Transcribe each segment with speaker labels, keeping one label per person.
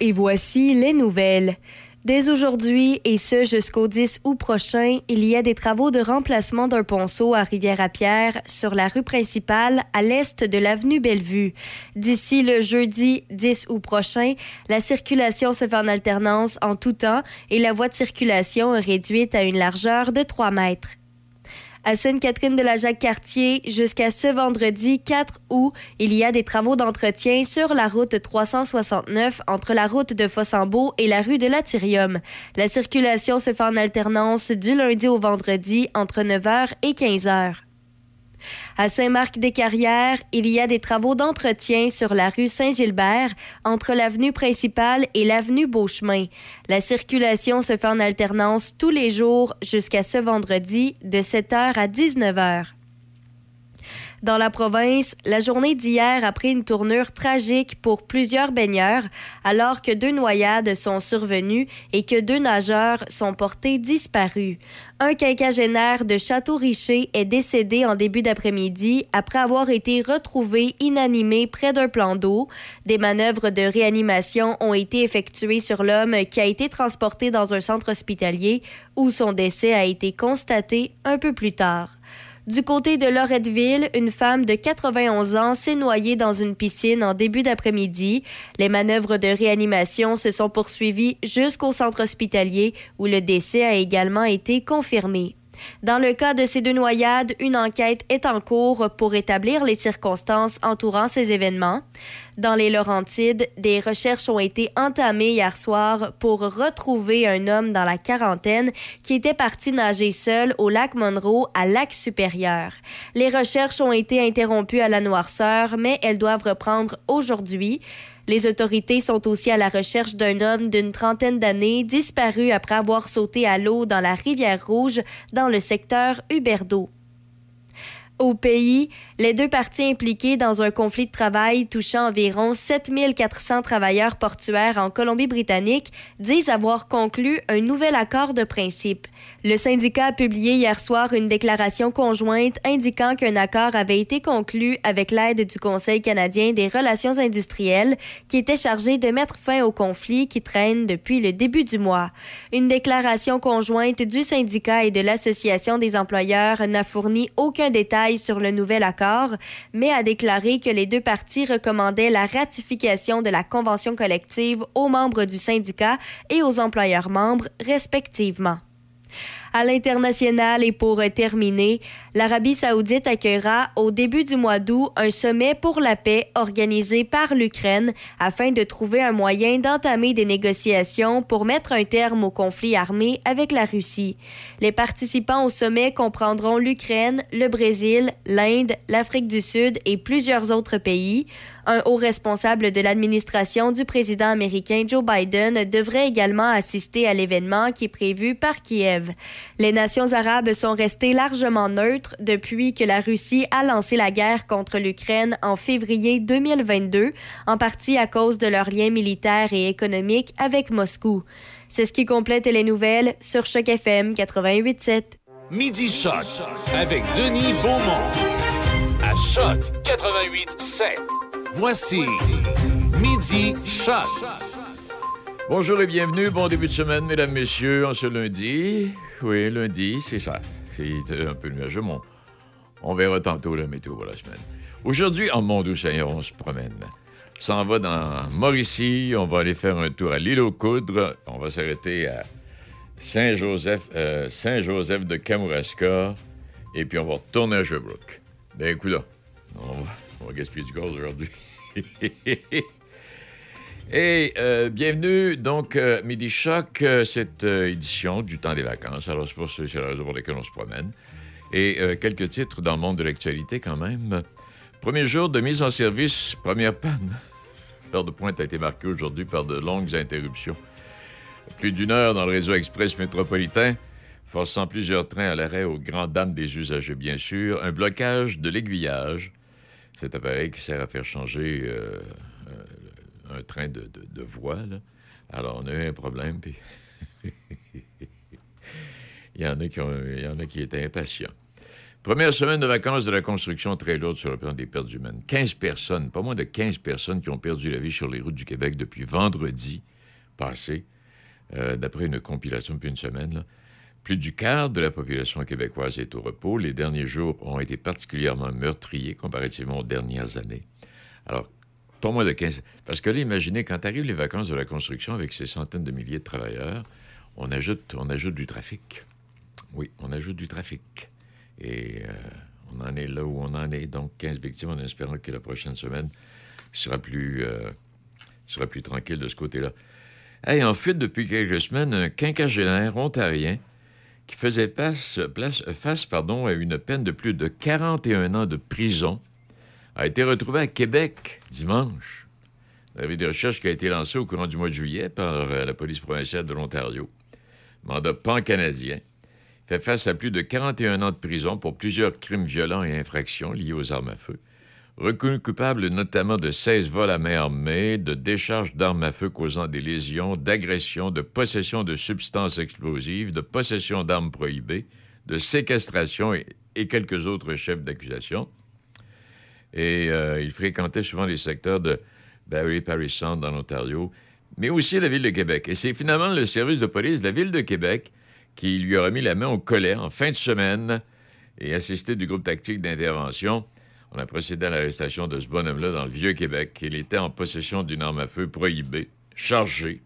Speaker 1: Et voici les nouvelles. Dès aujourd'hui et ce jusqu'au 10 août prochain, il y a des travaux de remplacement d'un ponceau à Rivière-à-Pierre sur la rue principale à l'est de l'avenue Bellevue. D'ici le jeudi 10 août prochain, la circulation se fait en alternance en tout temps et la voie de circulation est réduite à une largeur de 3 mètres à Sainte-Catherine de la Jacques-Cartier jusqu'à ce vendredi 4 août. Il y a des travaux d'entretien sur la route 369 entre la route de Fossambeau et la rue de l'Atyrium. La circulation se fait en alternance du lundi au vendredi entre 9h et 15h. À Saint-Marc-des-Carrières, il y a des travaux d'entretien sur la rue Saint-Gilbert entre l'avenue principale et l'avenue Beauchemin. La circulation se fait en alternance tous les jours jusqu'à ce vendredi de 7h à 19h. Dans la province, la journée d'hier a pris une tournure tragique pour plusieurs baigneurs, alors que deux noyades sont survenues et que deux nageurs sont portés disparus. Un quinquagénaire de Château-Richer est décédé en début d'après-midi après avoir été retrouvé inanimé près d'un plan d'eau. Des manœuvres de réanimation ont été effectuées sur l'homme qui a été transporté dans un centre hospitalier où son décès a été constaté un peu plus tard. Du côté de Loretteville, une femme de 91 ans s'est noyée dans une piscine en début d'après-midi. Les manœuvres de réanimation se sont poursuivies jusqu'au centre hospitalier où le décès a également été confirmé. Dans le cas de ces deux noyades, une enquête est en cours pour établir les circonstances entourant ces événements. Dans les Laurentides, des recherches ont été entamées hier soir pour retrouver un homme dans la quarantaine qui était parti nager seul au lac Monroe à lac supérieur. Les recherches ont été interrompues à la noirceur, mais elles doivent reprendre aujourd'hui. Les autorités sont aussi à la recherche d'un homme d'une trentaine d'années disparu après avoir sauté à l'eau dans la rivière Rouge dans le secteur Huberdeau. Au pays, les deux parties impliquées dans un conflit de travail touchant environ 7400 travailleurs portuaires en Colombie-Britannique disent avoir conclu un nouvel accord de principe. Le syndicat a publié hier soir une déclaration conjointe indiquant qu'un accord avait été conclu avec l'aide du Conseil canadien des relations industrielles qui était chargé de mettre fin au conflit qui traîne depuis le début du mois. Une déclaration conjointe du syndicat et de l'Association des employeurs n'a fourni aucun détail sur le nouvel accord, mais a déclaré que les deux parties recommandaient la ratification de la convention collective aux membres du syndicat et aux employeurs membres, respectivement. À l'international et pour terminer, l'Arabie saoudite accueillera au début du mois d'août un sommet pour la paix organisé par l'Ukraine afin de trouver un moyen d'entamer des négociations pour mettre un terme au conflit armé avec la Russie. Les participants au sommet comprendront l'Ukraine, le Brésil, l'Inde, l'Afrique du Sud et plusieurs autres pays. Un haut responsable de l'administration du président américain Joe Biden devrait également assister à l'événement qui est prévu par Kiev. Les nations arabes sont restées largement neutres depuis que la Russie a lancé la guerre contre l'Ukraine en février 2022, en partie à cause de leurs liens militaires et économiques avec Moscou. C'est ce qui complète les nouvelles sur Choc FM 88.7.
Speaker 2: Midi Choc avec Denis Beaumont. À Choc 88.7. Voici Midi Choc.
Speaker 3: Bonjour et bienvenue. Bon début de semaine, mesdames, messieurs, en ce lundi. Oui, lundi, c'est ça. C'est un peu nuageux. mais On, on verra tantôt la météo pour la semaine. Aujourd'hui, en Mont-Doux-Seigneur, on se promène. On s'en va dans Mauricie. On va aller faire un tour à l'île aux Coudres. On va s'arrêter à Saint-Joseph, euh, Saint-Joseph de Kamouraska. Et puis, on va retourner à Sherbrooke. Ben, écoute là. On va gaspiller du gaz aujourd'hui. Et euh, bienvenue, donc, euh, Midi Choc, euh, cette euh, édition du temps des vacances. Alors, c'est pour c'est la raison pour laquelle on se promène. Et quelques titres dans le monde de l'actualité, quand même. Premier jour de mise en service, première panne. L'heure de pointe a été marquée aujourd'hui par de longues interruptions. Plus d'une heure dans le réseau express métropolitain, forçant plusieurs trains à l'arrêt aux grandes dames des usagers, bien sûr. Un blocage de l'aiguillage, cet appareil qui sert à faire changer euh, euh, un train de, de- voie. là. Alors, on a eu un problème, puis il y en a qui, ont- il y en a qui étaient impatients. Première semaine de vacances de la construction très lourde sur le plan des pertes humaines. 15 personnes, pas moins de 15 personnes qui ont perdu la vie sur les routes du Québec depuis vendredi passé, euh, d'après une compilation depuis une semaine. Plus du quart de la population québécoise est au repos. Les derniers jours ont été particulièrement meurtriers comparativement aux dernières années. Alors, pas moins de 15. Parce que là, imaginez, quand arrivent les vacances de la construction avec ces centaines de milliers de travailleurs, on ajoute, on ajoute du trafic. Oui, on ajoute du trafic. Et euh, on en est là où on en est. Donc, 15 victimes en espérant que la prochaine semaine sera plus, euh, sera plus tranquille de ce côté-là. Hey, en fuite depuis quelques semaines, un quinquagénaire ontarien qui faisait face à une peine de plus de 41 ans de prison a été retrouvé à Québec dimanche. L'avis de recherche qui a été lancé au courant du mois de juillet par euh, la police provinciale de l'Ontario. Mandat pan-canadien fait face à plus de 41 ans de prison pour plusieurs crimes violents et infractions liés aux armes à feu. Reconnu coupable notamment de 16 vols à main armée, de décharge d'armes à feu causant des lésions, d'agression, de possession de substances explosives, de possession d'armes prohibées, de séquestration et, quelques autres chefs d'accusation. Et euh, il fréquentait souvent les secteurs de Barrie, Paris Sound, en Ontario, mais aussi la ville de Québec. Et c'est finalement le service de police de la ville de Québec qui lui a remis la main au collet en fin de semaine et assisté du groupe tactique d'intervention. On a procédé à l'arrestation de ce bonhomme-là dans le Vieux-Québec. Il était en possession d'une arme à feu prohibée, chargée.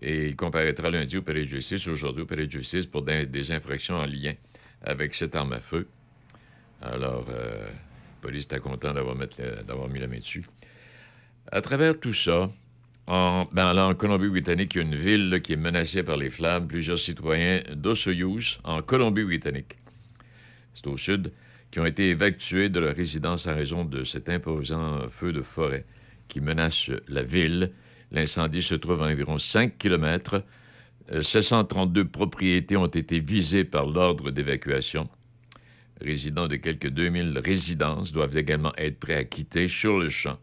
Speaker 3: Et il comparaîtra lundi au palais de justice, aujourd'hui au palais de justice, pour des, infractions en lien avec cette arme à feu. Alors, euh, la police était content d'avoir, mis la main dessus. À travers tout ça, en, ben Colombie-Britannique, il y a une ville qui est menacée par les flammes. Plusieurs citoyens d'Ossoyous, en Colombie-Britannique, c'est au sud, qui ont été évacués de leur résidence en raison de cet imposant feu de forêt qui menace la ville. L'incendie se trouve à environ 5 km. 732 propriétés ont été visées par l'ordre d'évacuation. Résidents de quelques 2000 résidences doivent également être prêts à quitter sur le champ.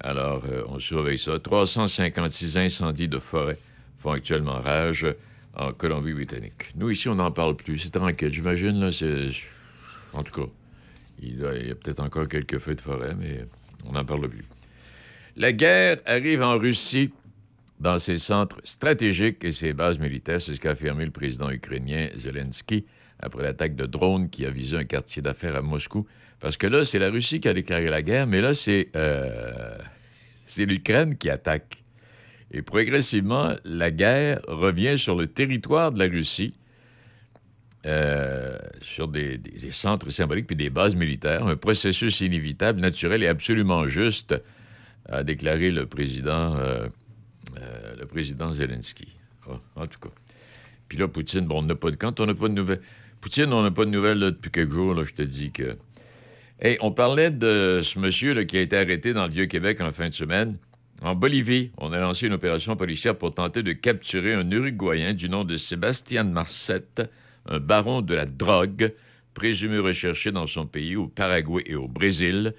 Speaker 3: Alors, euh, on surveille ça. 356 incendies de forêt font actuellement rage en Colombie-Britannique. Nous, ici, on n'en parle plus. C'est tranquille. J'imagine, là, c'est... En tout cas, il y a, peut-être encore quelques feux de forêt, mais on n'en parle plus. La guerre arrive en Russie dans ses centres stratégiques et ses bases militaires. C'est ce qu'a affirmé le président ukrainien Zelensky après l'attaque de drones qui a visé un quartier d'affaires à Moscou. Parce que là, c'est la Russie qui a déclaré la guerre, mais là, c'est euh, c'est l'Ukraine qui attaque. Et progressivement, la guerre revient sur le territoire de la Russie, euh, sur des, centres symboliques puis des bases militaires. Un processus inévitable, naturel et absolument juste, a déclaré le président, euh, euh, le président Zelensky. Ah, en tout cas. Puis là, Poutine, bon, on n'a pas de. Quand on n'a pas de nouvelles. Poutine, on n'a pas de nouvelles là, depuis quelques jours, là, je te dis que. Hey, on parlait de ce monsieur qui a été arrêté dans le Vieux-Québec en fin de semaine. En Bolivie, on a lancé une opération policière pour tenter de capturer un Uruguayen du nom de Sébastien Marcette, un baron de la drogue, présumé recherché dans son pays, au Paraguay et au Brésil,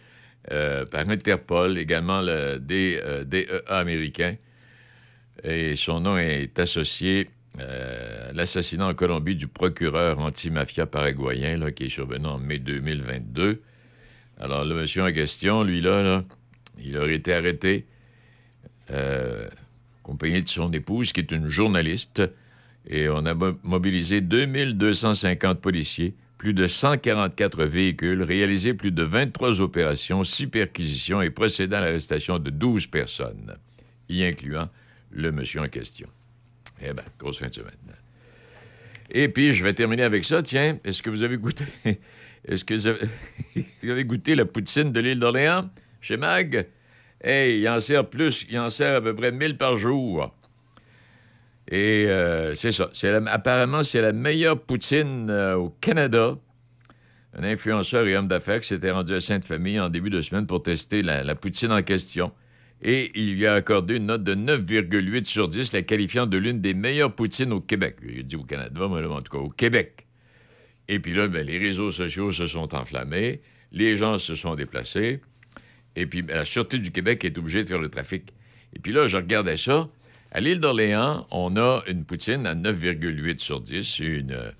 Speaker 3: euh, par Interpol, également le D- euh, DEA américain. Et son nom est associé euh, à l'assassinat en Colombie du procureur anti-mafia paraguayen qui est survenu en mai 2022. Alors, le monsieur en question, lui, là, il aurait été arrêté, accompagné de son épouse, qui est une journaliste, et on a mo- mobilisé 2250 policiers, plus de 144 véhicules, réalisé plus de 23 opérations, 6 perquisitions et procédé à l'arrestation de 12 personnes, y incluant le monsieur en question. Eh bien, grosse fin de semaine. Et puis, je vais terminer avec ça. Tiens, est-ce que vous avez goûté? Est-ce que vous avez, goûté la poutine de l'île d'Orléans? Chez Mag? Hey, il en sert plus, il en sert à peu près 1000 par jour. Et euh, c'est ça. Apparemment, c'est la meilleure poutine euh, au Canada. Un influenceur et homme d'affaires qui s'était rendu à Sainte-Famille en début de semaine pour tester la, poutine en question. Et il lui a accordé une note de 9,8 sur 10, la qualifiant de l'une des meilleures poutines au Québec. Il dit au Canada, mais là, en tout cas au Québec. Et puis là, ben, les réseaux sociaux se sont enflammés, les gens se sont déplacés, et puis ben, la Sûreté du Québec est obligée de faire le trafic. Et puis là, je regardais ça. À l'île d'Orléans, on a une poutine à 9,8 sur 10, une, euh,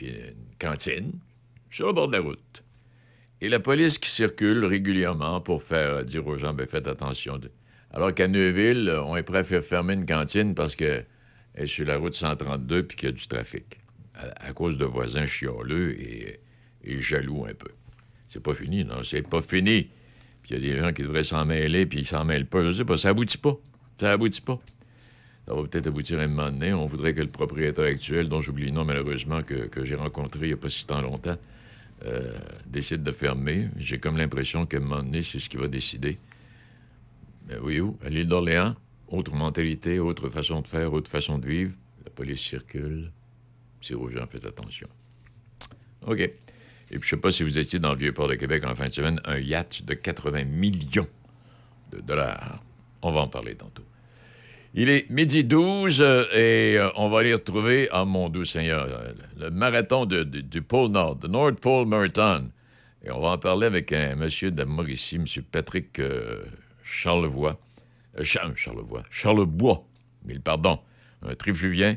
Speaker 3: une cantine sur le bord de la route. Et la police qui circule régulièrement pour faire dire aux gens, ben, faites attention. Alors qu'à Neuville, euh, on est prêt à faire fermer une cantine parce qu'elle est sur la route 132 puis qu'il y a du trafic. À, à cause de voisins chialeux et, et jaloux un peu. C'est pas fini, non, c'est pas fini. Puis il y a des gens qui devraient s'en mêler puis ils s'en mêlent pas. Je sais pas, ça aboutit pas. Ça aboutit pas. Ça va peut-être aboutir à un moment donné. On voudrait que le propriétaire actuel, dont j'oublie le nom malheureusement, que, j'ai rencontré il n'y a pas si tant longtemps, euh, décide de fermer. J'ai comme l'impression qu'à un moment donné, c'est ce qui va décider. Mais oui? À l'île d'Orléans, autre mentalité, autre façon de faire, autre façon de vivre. La police circule. C'est aux gens, faites attention. OK. Et puis, je sais pas si vous étiez dans le Vieux-Port de Québec en fin de semaine, un yacht de 80 millions de dollars. On va en parler tantôt. Il est midi 12 euh, et euh, on va aller retrouver, ah mon doux Seigneur, euh, le marathon de- de- du pôle Nord, le North Pole Marathon. Et on va en parler avec un monsieur de Mauricie, M. Patrick Charlevoix. Cha- Charlevoix. Charlebois, mille pardon. Un trifluvien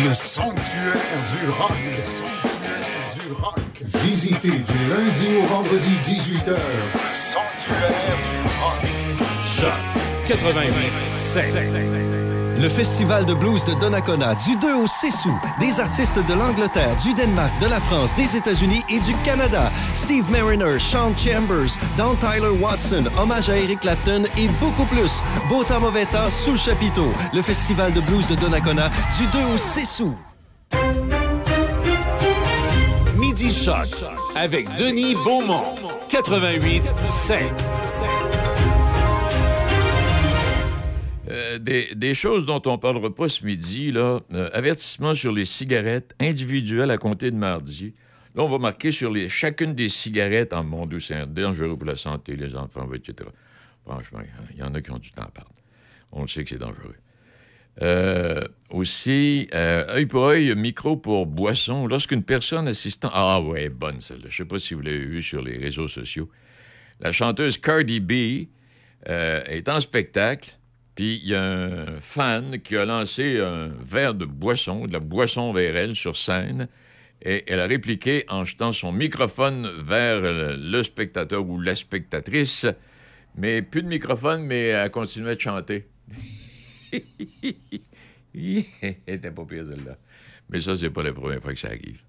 Speaker 4: Le sanctuaire du rock. Le sanctuaire du rock. Visitez du lundi au vendredi 18h. Le sanctuaire du rock.
Speaker 2: Choc 88 7.
Speaker 5: Le Festival de blues de Donnacona du 2 au 6 août. Des artistes de l'Angleterre, du Danemark, de la France, des États-Unis et du Canada. Steve Mariner, Sean Chambers, Don Tyler Watson, hommage à Eric Clapton et beaucoup plus. Beau temps, mauvais temps, sous le chapiteau. Le Festival de blues de Donnacona du 2 au 6 août.
Speaker 2: Midi Choc avec Denis Beaumont. 88 7.
Speaker 3: Euh, des, choses dont on parlera pas ce midi, là. Euh, avertissement sur les cigarettes individuelles à compter de mardi. Là, on va marquer sur les, chacune des cigarettes en mon Dieu, c'est dangereux pour la santé, les enfants, etc. Franchement, il y en a qui ont du temps à perdre. On le sait que c'est dangereux. Euh, aussi, œil pour œil, micro pour boisson. Lorsqu'une personne assistant. Ah, ouais, bonne celle-là. Je sais pas si vous l'avez vue sur les réseaux sociaux. La chanteuse Cardi B est en spectacle, puis il y a un fan qui a lancé un verre de boisson, de la boisson vers elle sur scène, et elle a répliqué en jetant son microphone vers le spectateur ou la spectatrice, mais plus de microphone, mais elle continuait de chanter. Elle était pas pire, celle-là. Mais ça, c'est pas la première fois que ça arrive.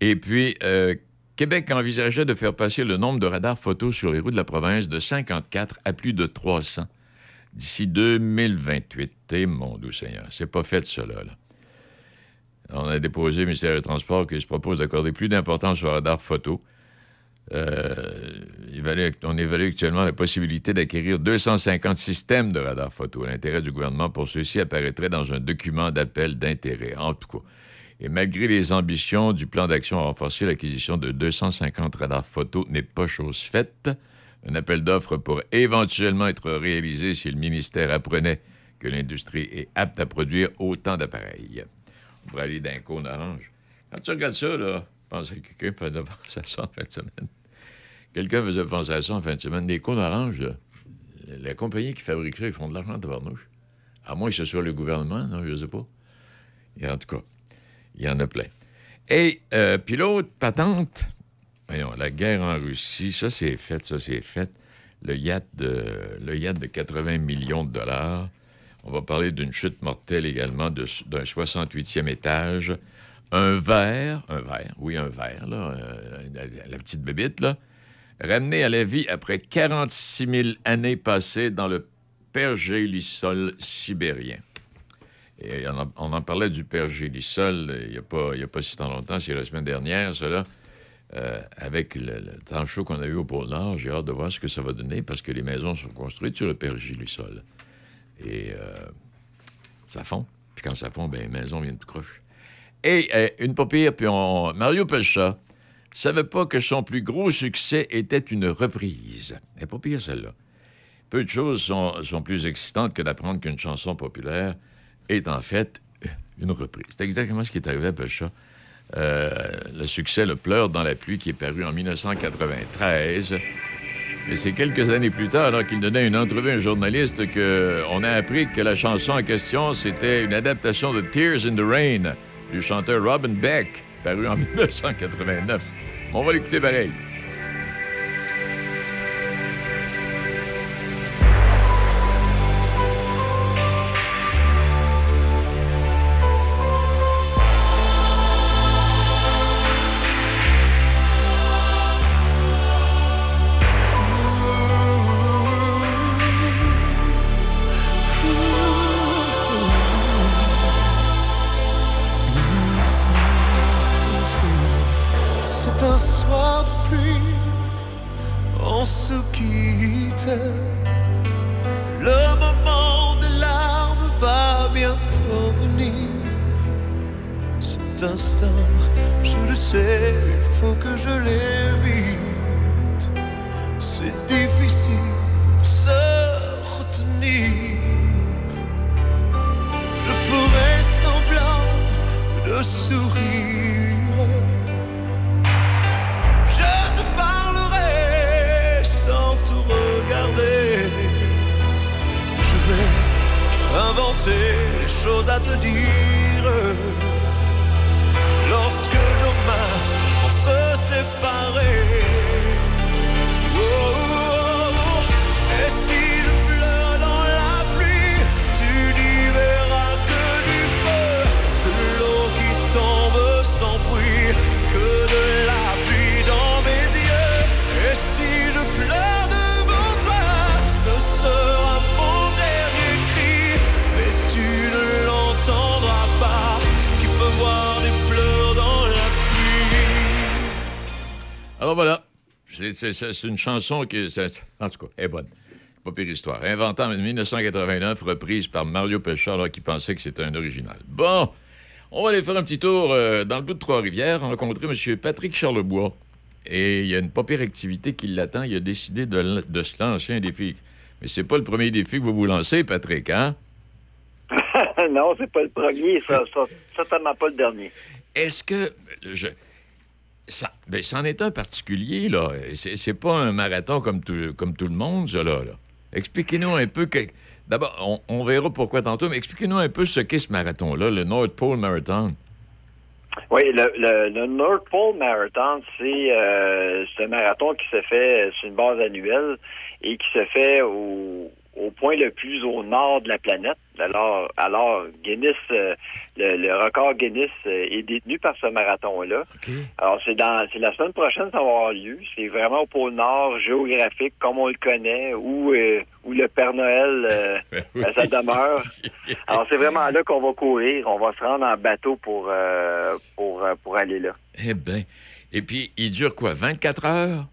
Speaker 3: Et puis, euh, Québec envisageait de faire passer le nombre de radars photos sur les routes de la province de 54 à plus de 300 d'ici 2028. Et mon doux Seigneur, c'est pas fait, cela, là. On a déposé au ministère des Transports qui se propose d'accorder plus d'importance aux radars photos. Euh, on évalue actuellement la possibilité d'acquérir 250 systèmes de radars photo. L'intérêt du gouvernement pour ceux-ci apparaîtrait dans un document d'appel d'intérêt, en tout cas. Et malgré les ambitions du plan d'action à renforcer l'acquisition de 250 radars photo n'est pas chose faite. Un appel d'offres pourrait éventuellement être réalisé si le ministère apprenait que l'industrie est apte à produire autant d'appareils. On pourrait aller d'un cône orange. Quand tu regardes ça, là, pense que quelqu'un faisait penser à ça en fin de semaine. Quelqu'un faisait penser à ça en fin de semaine. Des cônes oranges, la compagnie qui fabrique ça, ils font de l'argent de barnouche. À moins que ce soit le gouvernement, non, je sais pas. Et en tout cas, il y en a plein. Et euh, puis l'autre patente, la guerre en Russie, ça c'est fait, ça c'est fait. Le yacht, de, le yacht de 80 millions de dollars. On va parler d'une chute mortelle également d'un 68e étage. Un verre, un verre, oui, un verre, là, euh, la, petite bébite, là, ramené à la vie après 46 000 années passées dans le pergélisol sibérien. Et on en, parlait du pergélisol il n'y a, a pas si tant longtemps, c'est la semaine dernière, cela. Euh, avec le, temps chaud qu'on a eu au pôle Nord, j'ai hâte de voir ce que ça va donner parce que les maisons sont construites sur le pergélisol. Et euh, ça fond. Puis quand ça fond, ben, les maisons viennent tout croche. Et euh, une pas pire, puis. Mario Pelcha savait pas que son plus gros succès était une reprise. Elle pas pire, celle-là. Peu de choses sont, sont plus excitantes que d'apprendre qu'une chanson populaire est en fait une reprise. C'est exactement ce qui est arrivé à Pelcha. Euh, le succès Le Pleur dans la pluie qui est paru en 1993. Mais c'est quelques années plus tard, alors qu'il donnait une entrevue à un journaliste, qu'on a appris que la chanson en question, c'était une adaptation de Tears in the Rain du chanteur Robin Beck, paru en 1989. On va l'écouter pareil.
Speaker 6: C'est,
Speaker 3: une chanson qui, en tout cas, est bonne. Pas pire histoire. Inventée en 1989, reprise par Mario Pelcha, alors qu'il pensait que c'était un original. Bon, on va aller faire un petit tour euh, dans le bout de Trois-Rivières, rencontrer M. Patrick Charlebois. Et il y a une pas pire activité qui l'attend. Il a décidé de se lancer un défi. Mais c'est pas le premier défi que vous vous lancez, Patrick, hein?
Speaker 7: non, c'est pas le premier, ça, ça, certainement pas le dernier.
Speaker 3: Est-ce que. Je, ça, ben, c'en est un particulier, là. C'est, pas un marathon comme tout, comme tout le monde, ça, là. Expliquez-nous un peu. D'abord, on, verra pourquoi tantôt, mais expliquez-nous un peu ce qu'est ce marathon-là, le North Pole Marathon.
Speaker 7: Oui, le, North Pole Marathon, c'est euh, un marathon qui se fait sur une base annuelle et qui se fait au point le plus au nord de la planète. Alors, alors Guinness, euh, le, le record Guinness euh, est détenu par ce marathon-là. Alors, c'est dans c'est la semaine prochaine, ça va avoir lieu. C'est vraiment au pôle Nord, géographique, comme on le connaît, où, euh, où le Père Noël euh,
Speaker 3: Oui.
Speaker 7: sa demeure. Alors, c'est vraiment là qu'on va courir. On va se rendre en bateau pour, pour, pour aller là.
Speaker 3: Eh bien. Et puis, il dure quoi, 24 heures?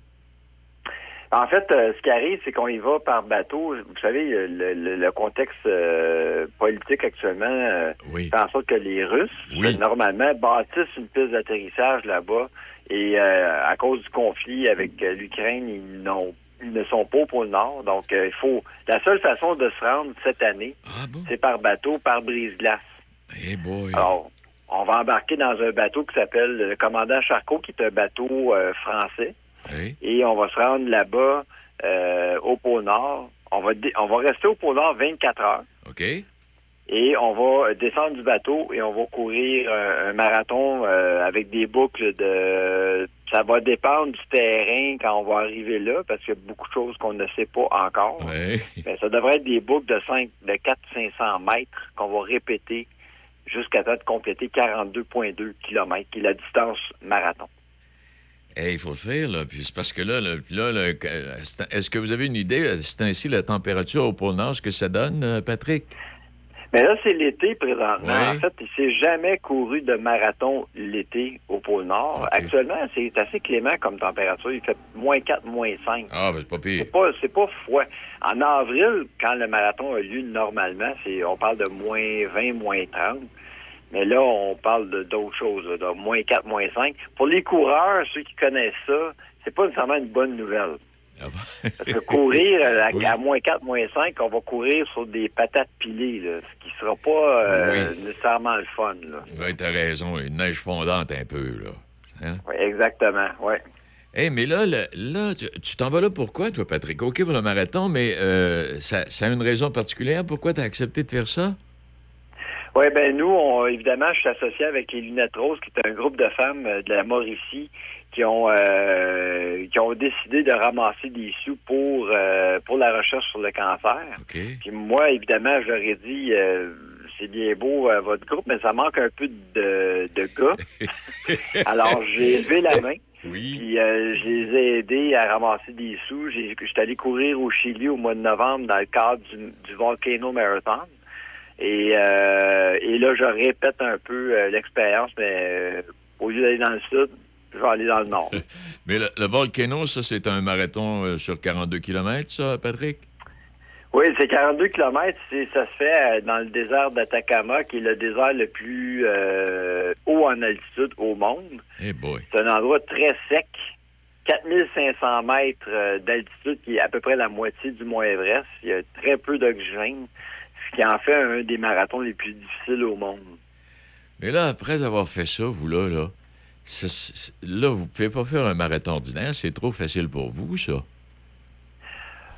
Speaker 7: En fait, euh, ce qui arrive, c'est qu'on y va par bateau. Vous savez, euh, le, le- le contexte euh, politique actuellement euh,
Speaker 3: Oui.
Speaker 7: fait en sorte que les Russes,
Speaker 3: Oui.
Speaker 7: normalement, bâtissent une piste d'atterrissage là-bas. Et euh, à cause du conflit avec euh, l'Ukraine, ils, n'ont- ils ne sont pas au pôle Nord. Donc, il faut. La seule façon de se rendre cette année,
Speaker 3: Ah bon?
Speaker 7: c'est par bateau, par brise-glace.
Speaker 3: Eh boy.
Speaker 7: Alors, on va embarquer dans un bateau qui s'appelle le commandant Charcot, qui est un bateau euh, français
Speaker 3: Oui.
Speaker 7: et on va se rendre là-bas euh, au pôle Nord. On va, on va rester au pôle Nord 24 heures.
Speaker 3: OK.
Speaker 7: Et on va descendre du bateau et on va courir un, un marathon euh, avec des boucles de... Ça va dépendre du terrain quand on va arriver là, parce qu'il y a beaucoup de choses qu'on ne sait pas encore. Mais ça devrait être des boucles de 5, de 400-500 mètres qu'on va répéter jusqu'à temps de compléter 42,2 km, qui est la distance marathon.
Speaker 3: Il faut le faire, là. Puis c'est parce que là, là, est-ce que vous avez une idée, euh, c'est ainsi la température au pôle Nord, ce que ça donne, euh, Patrick?
Speaker 7: Mais là, c'est l'été présentement.
Speaker 3: Ouais.
Speaker 7: En fait, il s'est jamais couru de marathon l'été au pôle Nord. Actuellement, c'est assez clément comme température. Il fait moins 4, moins 5.
Speaker 3: Ah, ben, c'est pas pire.
Speaker 7: C'est pas, pas froid. En avril, quand le marathon a lieu normalement, on parle de moins 20, moins 30. Mais là, on parle de, d'autres choses, là, de moins 4, moins 5. Pour les coureurs, ceux qui connaissent ça, c'est pas nécessairement une bonne nouvelle.
Speaker 3: Ah?
Speaker 7: Parce que courir à,
Speaker 3: Oui.
Speaker 7: à moins 4, moins 5, on va courir sur des patates pilées, là, ce qui sera pas euh,
Speaker 3: Oui.
Speaker 7: nécessairement le fun. Là.
Speaker 3: Ouais, t'as raison, une neige fondante un peu, là. Hein?
Speaker 7: Oui, exactement, oui.
Speaker 3: Eh, mais là, le- là, tu tu t'en vas là pourquoi, toi, Patrick? OK pour le marathon, mais euh, ça, ça a une raison particulière? Pourquoi t'as accepté de faire ça?
Speaker 7: Oui, ben nous, on, évidemment, je suis associé avec les Lunettes Roses, qui est un groupe de femmes euh, de la Mauricie qui ont euh, qui ont décidé de ramasser des sous pour euh, pour la recherche sur le cancer.
Speaker 3: OK.
Speaker 7: Puis moi, évidemment, je leur ai dit euh, c'est bien beau euh, votre groupe, mais ça manque un peu de, de gars. Alors j'ai levé la main.
Speaker 3: Oui.
Speaker 7: Puis euh, je les ai aidés à ramasser des sous. J'ai- J'étais allé courir au Chili au mois de novembre dans le cadre du, du Volcano Marathon. Et, euh, et là, je répète un peu euh, l'expérience, mais euh, au lieu d'aller dans le sud, je vais aller dans le nord.
Speaker 3: Mais le, le Volcano, ça, c'est un marathon sur 42 km, ça, Patrick?
Speaker 7: Oui, c'est 42 kilomètres. C'est- Ça se fait dans le désert d'Atacama, qui est le désert le plus euh, haut en altitude au monde.
Speaker 3: Eh boy.
Speaker 7: C'est un endroit très sec. 4500 mètres d'altitude, qui est à peu près la moitié du Mont Everest. Il y a très peu d'oxygène, ce qui en fait un des marathons les plus difficiles au monde.
Speaker 3: Mais là, après avoir fait ça, vous, là, là, c'est- là, vous pouvez pas faire un marathon ordinaire, c'est trop facile pour vous, ça.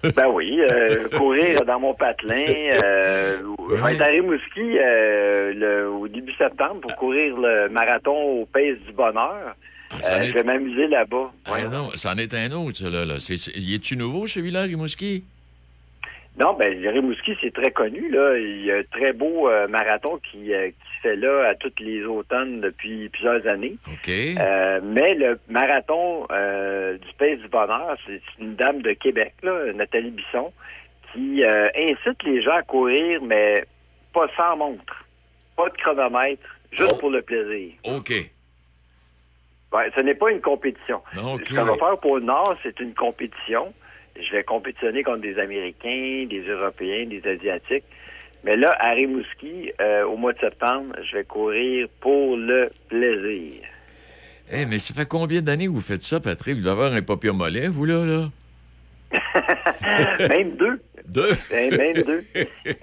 Speaker 7: Ben oui, euh, courir dans mon patelin. Euh, je vais être à Rimouski euh, le- au début septembre pour courir le marathon au Pays du Bonheur.
Speaker 3: Est-
Speaker 7: je vais m'amuser là-bas.
Speaker 3: Ah
Speaker 7: Ouais.
Speaker 3: non, c'en est un autre, ça, là. là. C'est, c'est- y est-tu nouveau, celui-là, Rimouski?
Speaker 7: Non, ben Rimouski, c'est très connu. Là. Il y a un très beau euh, marathon qui, euh, qui se fait là à toutes les automnes depuis plusieurs années.
Speaker 3: OK.
Speaker 7: Euh, mais le marathon du Pays du Bonheur, c'est une dame de Québec, là, Nathalie Bisson, qui incite les gens à courir, mais pas sans montre, pas de chronomètre, juste
Speaker 3: Oh.
Speaker 7: pour le plaisir.
Speaker 3: OK.
Speaker 7: Ouais, ce n'est pas une compétition.
Speaker 3: OK.
Speaker 7: Ce qu'on va faire pour le Nord, c'est une compétition. Je vais compétitionner contre des Américains, des Européens, des Asiatiques. Mais là, à Rimouski, euh, au mois de septembre, je vais courir pour le plaisir.
Speaker 3: Eh, mais ça fait combien d'années que vous faites ça, Patrick? Vous devez avoir un papier mollet, vous, là, là?
Speaker 7: Même deux.
Speaker 3: Deux?
Speaker 7: Ben, Même deux.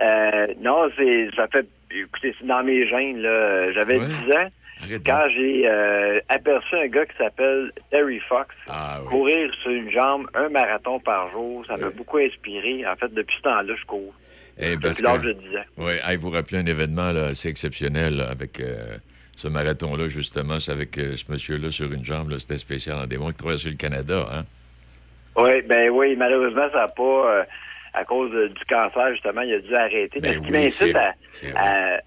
Speaker 7: Euh, non, c'est ça fait écoutez, c'est dans mes gènes là. J'avais
Speaker 3: Ouais.
Speaker 7: 10 ans
Speaker 3: Arrête
Speaker 7: quand
Speaker 3: donc.
Speaker 7: j'ai euh, aperçu un gars qui s'appelle Terry Fox
Speaker 3: Ah, oui.
Speaker 7: courir sur une jambe un marathon par jour. Ça m'a beaucoup inspiré. En fait, depuis ce temps-là, je cours.
Speaker 3: Eh, parce
Speaker 7: Depuis l'âge de 10 ans.
Speaker 3: Oui, hey, vous rappelez un événement là, assez exceptionnel là, avec euh, ce marathon-là, justement. C'est avec euh, ce monsieur-là sur une jambe. là, C'était spécial en démon qui traversait le Canada. Hein?
Speaker 7: Oui, ben oui, malheureusement, ça n'a pas, euh, à cause de- du cancer, justement, il a dû arrêter.
Speaker 3: Ben
Speaker 7: Mais ce qui
Speaker 3: oui,
Speaker 7: m'incite à,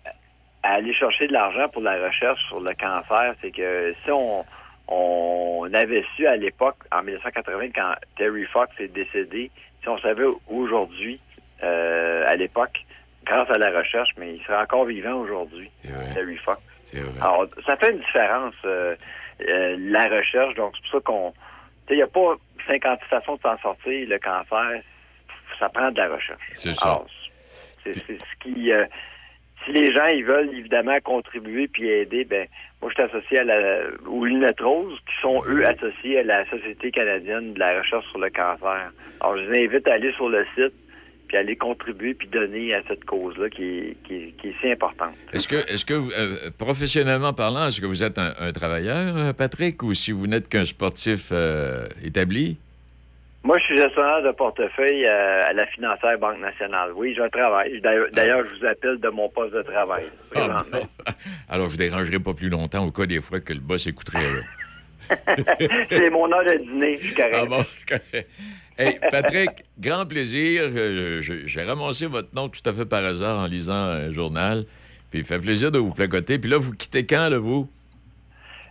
Speaker 7: à aller chercher de l'argent pour la recherche sur le cancer, c'est que si on, on avait su à l'époque, en 1980, quand Terry Fox est décédé, si on savait aujourd'hui, euh, à l'époque, grâce à la recherche, mais il serait encore vivant aujourd'hui. Terry Fox. Alors, ça fait une différence, euh, euh, la recherche. Donc, c'est pour ça qu'on... Il n'y a pas 56 façons de s'en sortir. Le cancer, ça prend de la recherche.
Speaker 3: C'est ça.
Speaker 7: Alors, c'est ce qui... si les gens, ils veulent, évidemment, contribuer puis aider, ben moi, je suis associé à la, aux Lunettes Roses, qui sont, eux, associés à la Société canadienne de la recherche sur le cancer. Alors, je les invite à aller sur le site puis aller contribuer puis donner à cette cause-là qui qui, est, si importante.
Speaker 3: Est-ce que, est-ce que vous, euh, professionnellement parlant, est-ce que vous êtes un, un travailleur, euh, Patrick, ou si vous n'êtes qu'un sportif euh, établi?
Speaker 7: Moi, je suis gestionnaire de portefeuille euh, à la financière Banque nationale. Oui, je travaille. D'ailleurs, d'ailleurs, je vous appelle de mon poste de travail.
Speaker 3: Ah, bon. Alors, je ne dérangerai pas plus longtemps au cas des fois que le boss écouterait. là.
Speaker 7: C'est mon heure de dîner, je suis correct.
Speaker 3: Ah bon? Hey, Patrick, grand plaisir. Euh, J'ai ramassé votre nom tout à fait par hasard en lisant un journal. Puis il fait plaisir de vous placoter. Puis là, vous quittez quand, là, vous?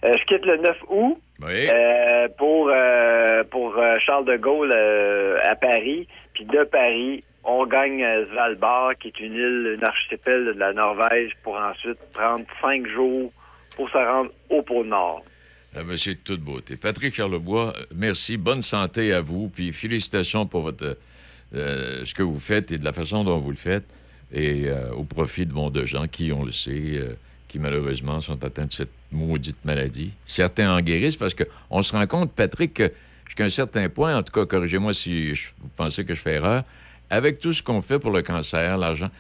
Speaker 7: Euh, je quitte le 9 août
Speaker 3: Oui.
Speaker 7: euh, pour, euh, pour euh, Charles de Gaulle euh, à Paris. Puis de Paris, on gagne Svalbard, qui est une île, une archipel de la Norvège, pour ensuite prendre cinq jours pour se rendre au pôle Nord.
Speaker 3: C'est de toute beauté. Patrick Charlebois, merci. Bonne santé à vous. Puis félicitations pour votre, ce que vous faites et de la façon dont vous le faites. Et au profit de bon de gens qui, on le sait, qui malheureusement sont atteints de cette maudite maladie. Certains en guérissent parce qu'on se rend compte, Patrick, que jusqu'à un certain point, en tout cas, corrigez-moi si je- vous pensez que je fais erreur, avec tout ce qu'on fait pour le cancer, l'argent,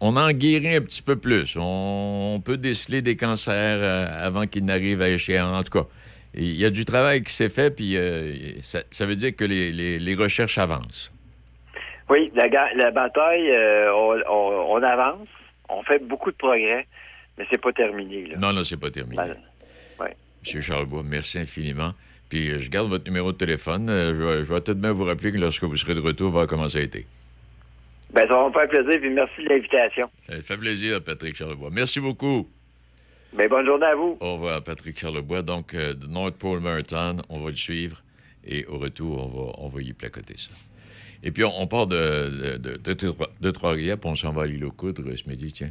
Speaker 3: on en guérit un petit peu plus. On, peut déceler des cancers euh, avant qu'ils n'arrivent à échéance. En tout cas, il y a du travail qui s'est fait, puis euh, ça, ça veut dire que les, recherches avancent.
Speaker 7: Oui, la, bataille, euh, on avance, on fait beaucoup de progrès, mais c'est pas terminé. Là.
Speaker 3: Non, non, c'est pas terminé.
Speaker 7: Ben, ouais.
Speaker 3: Monsieur Charlebois, merci infiniment. Puis euh, je garde votre numéro de téléphone. Euh, je, vais, je vais tout de même vous rappeler que lorsque vous serez de retour, voir comment ça a été.
Speaker 7: Ben, ça va me faire plaisir, puis merci de l'invitation.
Speaker 3: Ça fait plaisir, Patrick Charlebois. Merci beaucoup.
Speaker 7: Ben, bonne journée à vous.
Speaker 3: Au revoir, Patrick Charlebois. Donc, euh, de North Pole Marathon, on va le suivre. Et au retour, on va, on va y placoter ça. Et puis, on, on part de, de, de, de, de Trois-Rivières, puis on s'en va à l'île aux Coudres ce midi, tiens.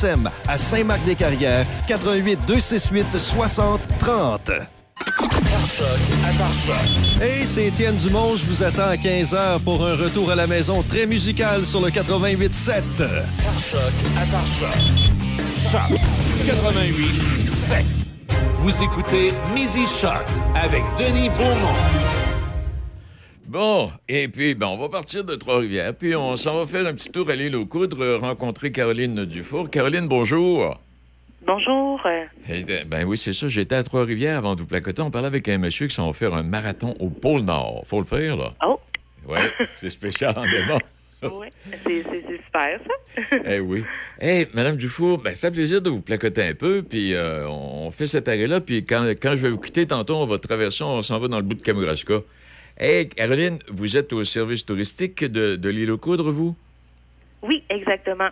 Speaker 5: à Saint-Marc-des-Carrières, 88 268 60 30.
Speaker 2: Choc à Choc.
Speaker 5: Hey, c'est Étienne Dumont, je vous attends à 15h pour un retour à la maison très musical sur le 88.7.
Speaker 2: Choc à Choc. Choc 88 7. Vous écoutez Midi Choc avec Denis Beaumont.
Speaker 3: Bon, et puis, ben, on va partir de Trois-Rivières, puis on s'en va faire un petit tour à l'île aux Coudres, rencontrer Caroline Dufour. Caroline, bonjour.
Speaker 8: Bonjour.
Speaker 3: Ben oui, c'est ça. J'étais à Trois-Rivières avant de vous placoter. On parlait avec un monsieur qui s'en va faire un marathon au pôle Nord. Faut le faire, là.
Speaker 8: Oh,
Speaker 3: Oui, c'est spécial en démon.
Speaker 8: oui, c'est super, ça.
Speaker 3: Eh oui. Eh, Madame Dufour, ben, fait plaisir de vous placoter un peu, puis euh, on fait cet arrêt-là, puis quand, quand je vais vous quitter tantôt, on va traverser, on s'en va dans le bout de Kamouraska. Eh, Caroline, vous êtes au service touristique de, de l'île aux Coudres, vous?
Speaker 8: Oui, exactement.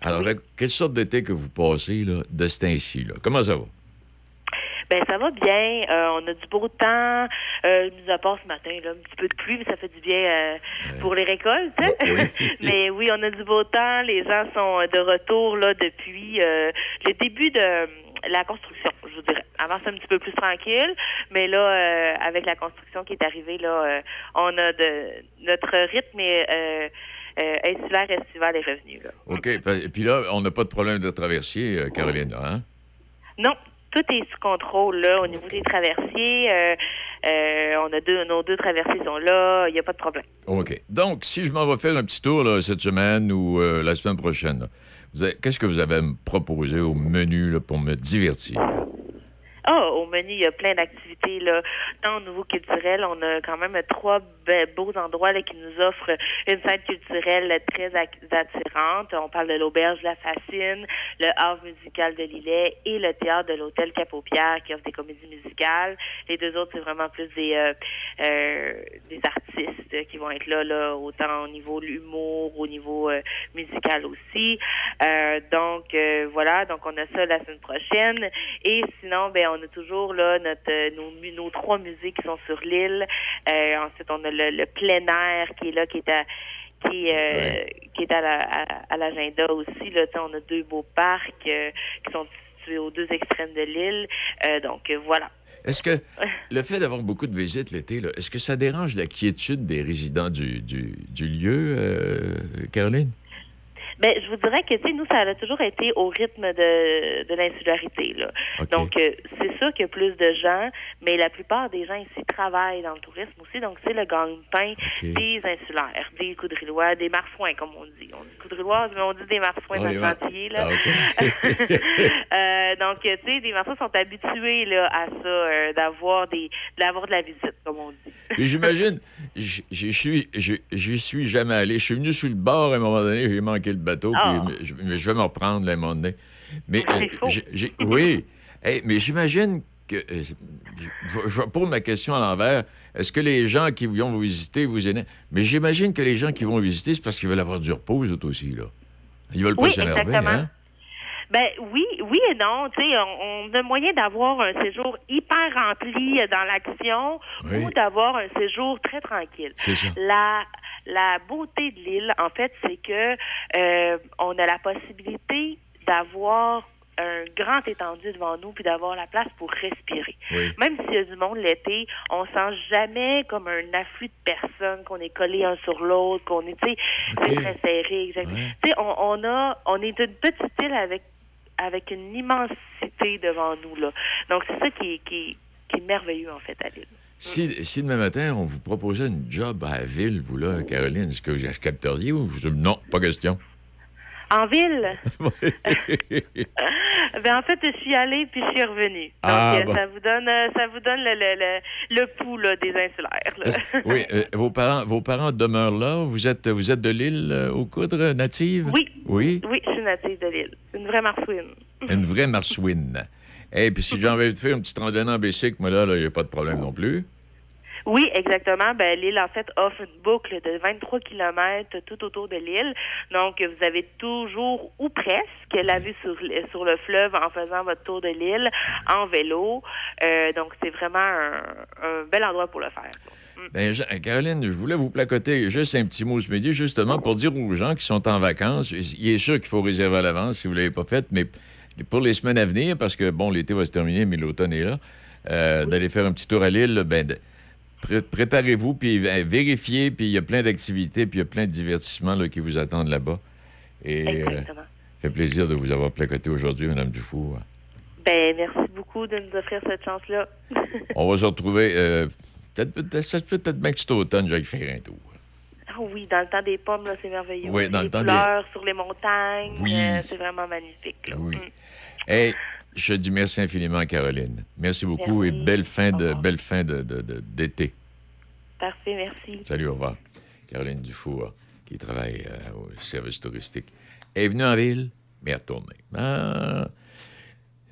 Speaker 3: Alors,
Speaker 8: Oui.
Speaker 3: quelle sorte d'été que vous passez, là, de ce temps-ci? Comment ça va?
Speaker 8: Ben ça va bien. Euh, on a du beau temps. Euh, mis à part ce matin, là, un petit peu de pluie, mais ça fait du bien euh, pour les récoltes. hein?
Speaker 3: Oui.
Speaker 8: mais oui, on a du beau temps. Les gens sont de retour là depuis euh, le début de euh, la construction, je vous dirais. Avant, c'est un petit peu plus tranquille, mais là, euh, avec la construction qui est arrivée, là, euh, on a de notre rythme est, euh, euh, insulaire estival est revenu. Là.
Speaker 3: OK. Et puis là, on n'a pas de problème de traversier, Caroline, hein?
Speaker 8: Non, tout est sous contrôle là au niveau des traversiers. euh, euh, on a deux, nos deux traversiers sont là. Il n'y a pas de problème.
Speaker 3: OK. Donc, si je m'en vais faire un petit tour là, cette semaine ou euh, la semaine prochaine, là, qu'est-ce que vous avez à me proposer au menu là, pour me divertir?
Speaker 8: Ah, au menu, il y a plein d'activités là. Tant au niveau culturel, on a quand même trois be- beaux endroits là, qui nous offrent une scène culturelle très attirante. On parle de l'auberge La Fascine, le havre musical de Lillet et le théâtre de l'hôtel Cap-aux-Pierres qui offre des comédies musicales. Les deux autres, c'est vraiment plus des euh, euh, des artistes qui vont être là, là, autant au niveau de l'humour, au niveau euh, musical aussi. Euh, donc voilà, donc on a ça la semaine prochaine. Et sinon, ben on a toujours là notre euh, nos, trois musées qui sont sur l'île. Euh, ensuite, on a le, le plein air qui est là, qui est à qui, euh, qui est à la- à- à l'agenda aussi. Là, on a deux beaux parcs euh, qui sont situés aux deux extrêmes de l'île. Donc voilà.
Speaker 3: Est-ce que le fait d'avoir beaucoup de visites l'été, est-ce que ça dérange la quiétude des résidents du, du, du lieu, Caroline?
Speaker 8: Ben, je vous dirais que, tu sais, nous, ça a toujours été au rythme de, de l'insularité, là. Donc, euh, c'est sûr qu'il y a plus de gens, mais la plupart des gens ici travaillent dans le tourisme aussi. Donc, c'est le gagne-pain
Speaker 3: OK.
Speaker 8: des insulaires, des coudrillois, des marsouins, comme on dit. On dit coudrilloises, mais on dit des marsouins
Speaker 3: Oh,
Speaker 8: dans le
Speaker 3: mar-
Speaker 8: là.
Speaker 3: Ah.
Speaker 8: Euh, donc, tu sais, des marsouins sont habitués, là, à ça, euh, d'avoir des, d'avoir de la visite, comme on dit.
Speaker 3: J'imagine, j'y suis, j'y suis jamais allé. Je suis venu sur le bord à un moment donné, j'ai manqué le bateau,
Speaker 8: Ah.
Speaker 3: puis je, mais je vais me reprendre là, à un moment donné. Mais
Speaker 8: C'est
Speaker 3: euh,
Speaker 8: faux.
Speaker 3: oui, Hey, mais j'imagine que euh, je, je pose ma question à l'envers. Est-ce que les gens qui vont vous visiter vous énervent? Mais j'imagine que les gens qui vont visiter, c'est parce qu'ils veulent avoir du repos, eux aussi, là. Ils veulent pas s'énerver, hein?
Speaker 8: Ben oui, oui et non. Tu sais, on, on a moyen d'avoir un séjour hyper rempli dans l'action
Speaker 3: Oui.
Speaker 8: ou d'avoir un séjour très tranquille.
Speaker 3: C'est ça.
Speaker 8: La la beauté de l'île, en fait, c'est que euh, on a la possibilité d'avoir un grand étendue devant nous puis d'avoir la place pour respirer.
Speaker 3: Oui.
Speaker 8: Même s'il y a du monde l'été, on sent jamais comme un afflux de personnes, qu'on est collés un sur l'autre, qu'on est, tu sais, très serré, exactement.
Speaker 3: Ouais.
Speaker 8: Tu sais, on, on a, on est une petite île avec avec une immensité devant nous là. Donc c'est ça qui est, qui, qui est merveilleux en fait à l'île.
Speaker 3: Si, si demain matin, on vous proposait une job à la ville, vous, là, Caroline, est-ce que vous accepteriez ou vous non, pas question?
Speaker 8: En ville, ben en fait je suis allée puis je suis revenue. Donc
Speaker 3: Ah,
Speaker 8: euh,
Speaker 3: bon.
Speaker 8: ça vous donne euh, ça vous donne le le, le, le pouls là, des insulaires. là.
Speaker 3: Oui, euh, vos, parents, vos parents demeurent là. Vous êtes, vous êtes de l'île euh, aux coudres native?
Speaker 8: Oui.
Speaker 3: Oui?
Speaker 8: Oui, je suis native de l'île. Une vraie marsouine.
Speaker 3: Une vraie marsouine. Et puis si j'ai envie de faire une petite randonnée en bicycle, moi là, il n'y a pas de problème non plus.
Speaker 8: Oui, exactement. Ben, l'île, en fait, offre une boucle de 23 km tout autour de l'île. Donc, vous avez toujours, ou presque, la vue sur, le- sur le fleuve en faisant votre tour de l'île en vélo. Euh, donc, c'est vraiment un, un bel endroit pour le faire.
Speaker 3: Ben, Jean- Caroline, je voulais vous placoter juste un petit mot ce midi, justement pour dire aux gens qui sont en vacances, il est sûr qu'il faut réserver à l'avance si vous ne l'avez pas fait, mais pour les semaines à venir, parce que, bon, l'été va se terminer, mais l'automne est là, euh, d'aller faire un petit tour à l'île, ben, pré- préparez-vous, puis euh, vérifiez, puis il y a plein d'activités, puis il y a plein de divertissements là, qui vous attendent là-bas. Et euh, fait plaisir de vous avoir placoté aujourd'hui, Mme Dufour.
Speaker 8: Ben, merci beaucoup de nous offrir cette chance-là.
Speaker 3: On va se retrouver, euh, peut-être, peut-être, ça se fait peut-être bien que cet automne, j'aille faire un tour.
Speaker 8: Ah oui, dans le temps des pommes, c'est merveilleux.
Speaker 3: Oui, dans
Speaker 8: les
Speaker 3: le temps des-
Speaker 8: couleurs sur les montagnes,
Speaker 3: Oui.
Speaker 8: euh, c'est vraiment magnifique. là.
Speaker 3: Oui.
Speaker 8: Mm.
Speaker 3: Hey, je dis merci infiniment, Caroline. Merci beaucoup
Speaker 8: Merci.
Speaker 3: et belle fin de belle fin de, d'été.
Speaker 8: Parfait, merci.
Speaker 3: Salut, au revoir. Caroline Dufour, qui travaille euh, au service touristique, est venue en ville, mais est retournée. Ah.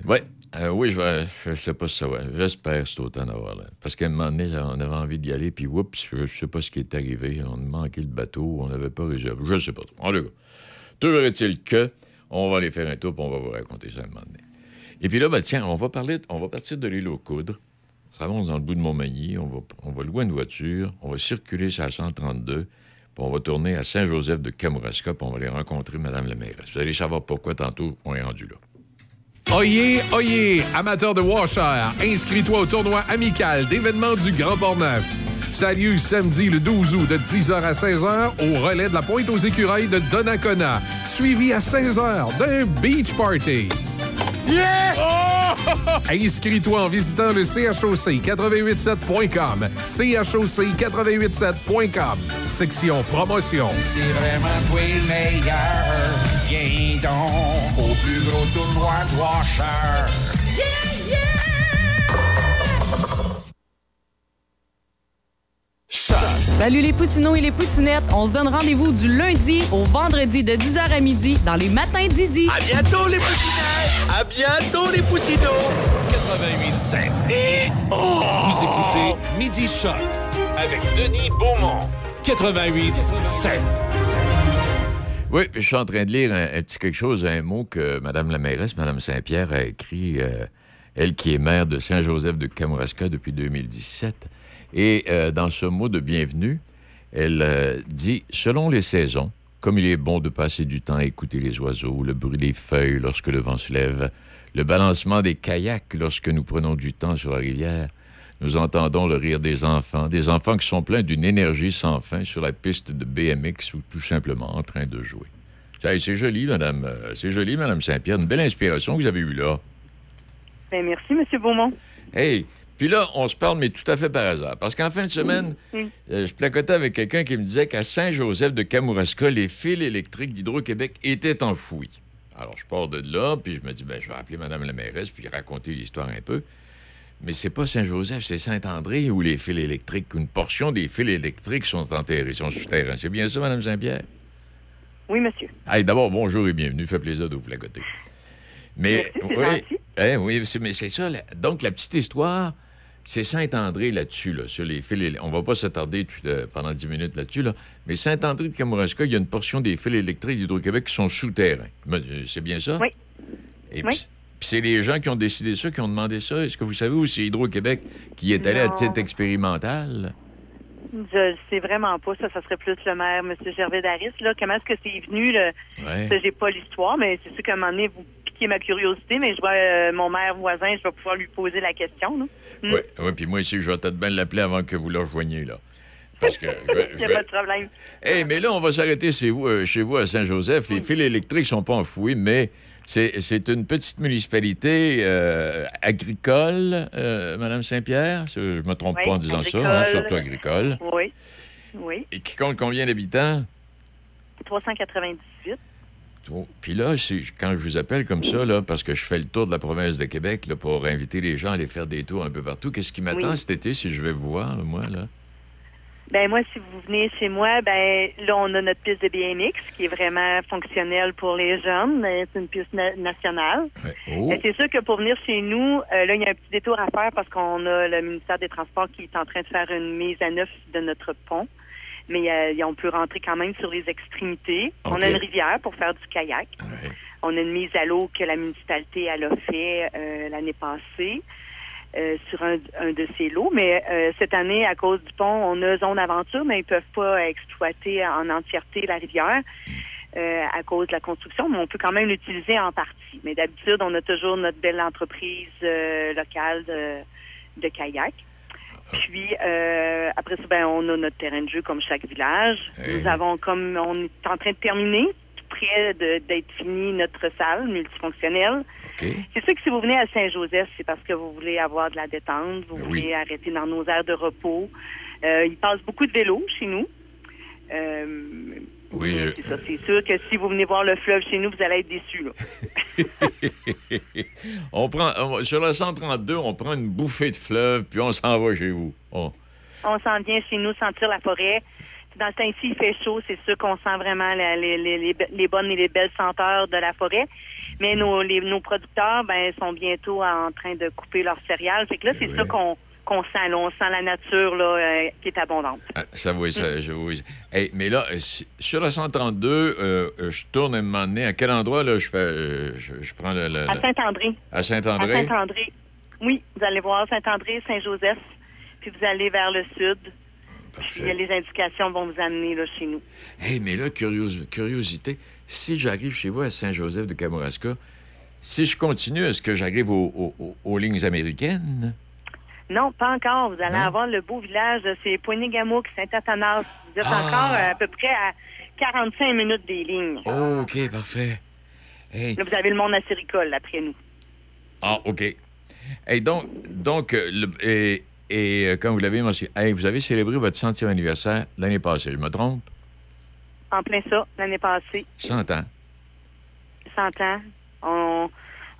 Speaker 3: Ouais. euh, oui, je. Je sais pas si ça va. J'espère cet automne avoir là. Parce qu'à un moment donné, on avait envie d'y aller, puis oups, je sais pas ce qui est arrivé. On a manqué le bateau, on n'avait pas réservé. Je sais pas trop. En tout cas, toujours est-il que on va aller faire un tour, puis on va vous raconter ça un moment donné. Et puis là, ben, tiens, on va parler, on va partir de l'île aux coudres. On s'avance dans le bout de Montmagny, on va, on va louer une voiture, on va circuler sur la 132, puis on va tourner à Saint-Joseph de Kamouraska, puis on va aller rencontrer Mme la mairesse. Vous allez savoir pourquoi tantôt on est rendu là.
Speaker 9: Oyez, oyez, amateur de washer, inscris-toi au tournoi amical d'événements du Grand Port-Neuf. Ça a lieu samedi le 12 août de 10h à 16h au relais de la Pointe aux Écureuils de Donnacona, suivi à 16h d'un beach party. Yes! Inscris-toi en visitant le choc887.com. choc887.com. Section promotion.
Speaker 10: C'est vraiment toi le meilleur. Viens donc au plus gros tournoi de Washer.
Speaker 11: Salut les poussinots et les poussinettes. On se donne rendez-vous du lundi au vendredi de 10h à midi dans les matins d'Izzy.
Speaker 6: À bientôt les poussinettes! À bientôt les poussinots! 88.7. Vous écoutez Midi Choc avec Denis Beaumont. 88.7.
Speaker 3: Oui, puis je suis en train de lire un, un petit quelque chose, un mot que Mme la mairesse, Mme Saint-Pierre, a écrit, euh, elle qui est maire de Saint-Joseph de Kamouraska depuis 2017. Et euh, dans ce mot de bienvenue, elle euh, dit Selon les saisons, Comme il est bon de passer du temps à écouter les oiseaux, le bruit des feuilles lorsque le vent se lève, le balancement des kayaks lorsque nous prenons du temps sur la rivière, nous entendons le rire des enfants, des enfants qui sont pleins d'une énergie sans fin sur la piste de BMX ou tout simplement en train de jouer. C'est joli, madame. euh, C'est joli, madame Saint-Pierre. Une belle inspiration que vous avez eue là.
Speaker 12: Ben, merci, M. Beaumont.
Speaker 3: Hey, puis là, on se parle, mais tout à fait par hasard. Parce qu'en fin de semaine,
Speaker 12: Oui.
Speaker 3: euh, je placotais avec quelqu'un qui me disait qu'à Saint-Joseph de Kamouraska, les fils électriques d'Hydro-Québec étaient enfouis. Alors, je pars de là, puis je me dis, ben, je vais appeler Madame la mairesse, puis raconter l'histoire un peu. Mais c'est pas Saint-Joseph, c'est Saint-André où les fils électriques, une portion des fils électriques sont enterrés, sont souterrains. C'est bien ça, Madame Saint-Pierre?
Speaker 12: Oui, monsieur.
Speaker 3: Hey, d'abord, bonjour et bienvenue. Fait plaisir de vous flagoter. Mais
Speaker 12: Merci,
Speaker 3: oui, hein, oui, mais c'est ça. la- donc, la petite histoire, c'est Saint-André là-dessus, là, sur les fils. On va pas s'attarder euh, pendant 10 minutes là-dessus, là. Mais Saint-André de Kamouraska, il y a une portion des fils électriques d'Hydro-Québec qui sont souterrains. Euh, C'est bien ça?
Speaker 12: Oui.
Speaker 3: Et
Speaker 12: Oui.
Speaker 3: puis, c'est les gens qui ont décidé ça, qui ont demandé ça. Est-ce que vous savez où c'est Hydro-Québec qui est allé à titre expérimental?
Speaker 12: Je ne sais vraiment pas. Ça, ça serait plus le maire, M. Gervais d'Aris. Là. Comment est-ce que c'est venu? Là?
Speaker 3: Ouais.
Speaker 12: Ça, j'ai pas l'histoire, mais c'est sûr qu'à un moment donné, vous piquez ma curiosité, mais je vois euh, mon maire voisin, je vais pouvoir lui poser la question. là. Mm.
Speaker 3: Oui, ouais, puis moi ici, je vais peut-être bien l'appeler avant que vous le rejoigniez, là. Parce que
Speaker 12: Il n'y a pas de problème.
Speaker 3: Eh, mais là, on va s'arrêter chez vous, euh, chez vous à Saint-Joseph. Les fils électriques sont pas enfouis, mais c'est une petite municipalité euh, agricole, Madame Saint-Pierre? Je me trompe
Speaker 12: Oui,
Speaker 3: pas en disant ça, hein, surtout agricole.
Speaker 12: Oui. Oui.
Speaker 3: Et qui compte combien d'habitants?
Speaker 12: 398.
Speaker 3: Oh, Puis là, quand je vous appelle comme ça, là, parce que je fais le tour de la province de Québec là, pour inviter les gens à aller faire des tours un peu partout, qu'est-ce qui m'attend
Speaker 12: Oui.
Speaker 3: cet été si je vais vous voir, là, moi, là?
Speaker 12: Ben moi, si vous venez chez moi, ben là, on a notre piste de BMX qui est vraiment fonctionnelle pour les jeunes. C'est une piste na- nationale.
Speaker 3: Oh.
Speaker 12: Euh, C'est sûr que pour venir chez nous, euh, là, il y a un petit détour à faire parce qu'on a le ministère des Transports qui est en train de faire une mise à neuf de notre pont. Mais euh, on peut rentrer quand même sur les extrémités. On a une rivière pour faire du kayak. On a une mise à l'eau que la municipalité elle a fait euh, l'année passée. euh, sur un, un de ces lots. Mais euh, cette année, à cause du pont, on a zone aventure, mais ils peuvent pas exploiter en entièreté la rivière euh, à cause de la construction, mais on peut quand même l'utiliser en partie. Mais d'habitude, on a toujours notre belle entreprise locale de, de kayak. Puis euh, après ça, ben, on a notre terrain de jeu comme chaque village. Nous avons comme on est en train de terminer, tout près d'être fini notre salle multifonctionnelle. C'est sûr que si vous venez à Saint-Joseph, c'est parce que vous voulez avoir de la détente, vous voulez arrêter dans nos aires de repos. Euh, il passe beaucoup de vélos chez nous. Euh,
Speaker 3: Oui, euh,
Speaker 12: c'est ça, c'est sûr que si vous venez voir le fleuve chez nous, vous allez être déçus. là.
Speaker 3: on prend, on- sur le 132, on prend une bouffée de fleuve, puis on s'en va chez vous. Oh.
Speaker 12: On s'en vient chez nous sentir la forêt. Dans ce temps-ci, il fait chaud, c'est sûr qu'on sent vraiment la- les, les- les bonnes et les belles senteurs de la forêt. Mais nos, les- nos producteurs ben, sont bientôt en train de couper leurs céréales. Fait que là, c'est ça qu'on qu'on sent. là. On sent la nature là, euh, qui est abondante.
Speaker 3: Ah, Ça, oui, ça, je oui. Hey, mais là, euh, si- sur le 132, euh, je tourne un moment donné. À quel endroit, là, je fais. euh, je, je prends le. le-
Speaker 12: À Saint-André.
Speaker 3: À Saint-André?
Speaker 12: À Saint-André. Oui, vous allez voir Saint-André, Saint-Joseph, puis vous allez vers le sud. Puis euh, les indications vont vous amener là, chez nous.
Speaker 3: Hey, mais là, curios- curiosité, si j'arrive chez vous à Saint-Joseph de Kamouraska, si je continue, est-ce que j'arrive aux lignes américaines?
Speaker 12: Non, pas encore. Vous allez avoir le beau village, de- c'est Poigny-Gamouk, Saint-Athanas. Vous êtes encore euh, à peu près à 45 minutes des lignes.
Speaker 3: Oh, OK, parfait. Hey.
Speaker 12: Là, vous avez le monde acéricole après nous.
Speaker 3: Ah, OK. Hey, donc, donc euh, le- et, et, euh, comme vous l'avez mentionné, hey, vous avez célébré votre centième anniversaire l'année passée, je me trompe?
Speaker 12: En plein ça, l'année passée,
Speaker 3: 100 ans.
Speaker 12: 100 ans. On,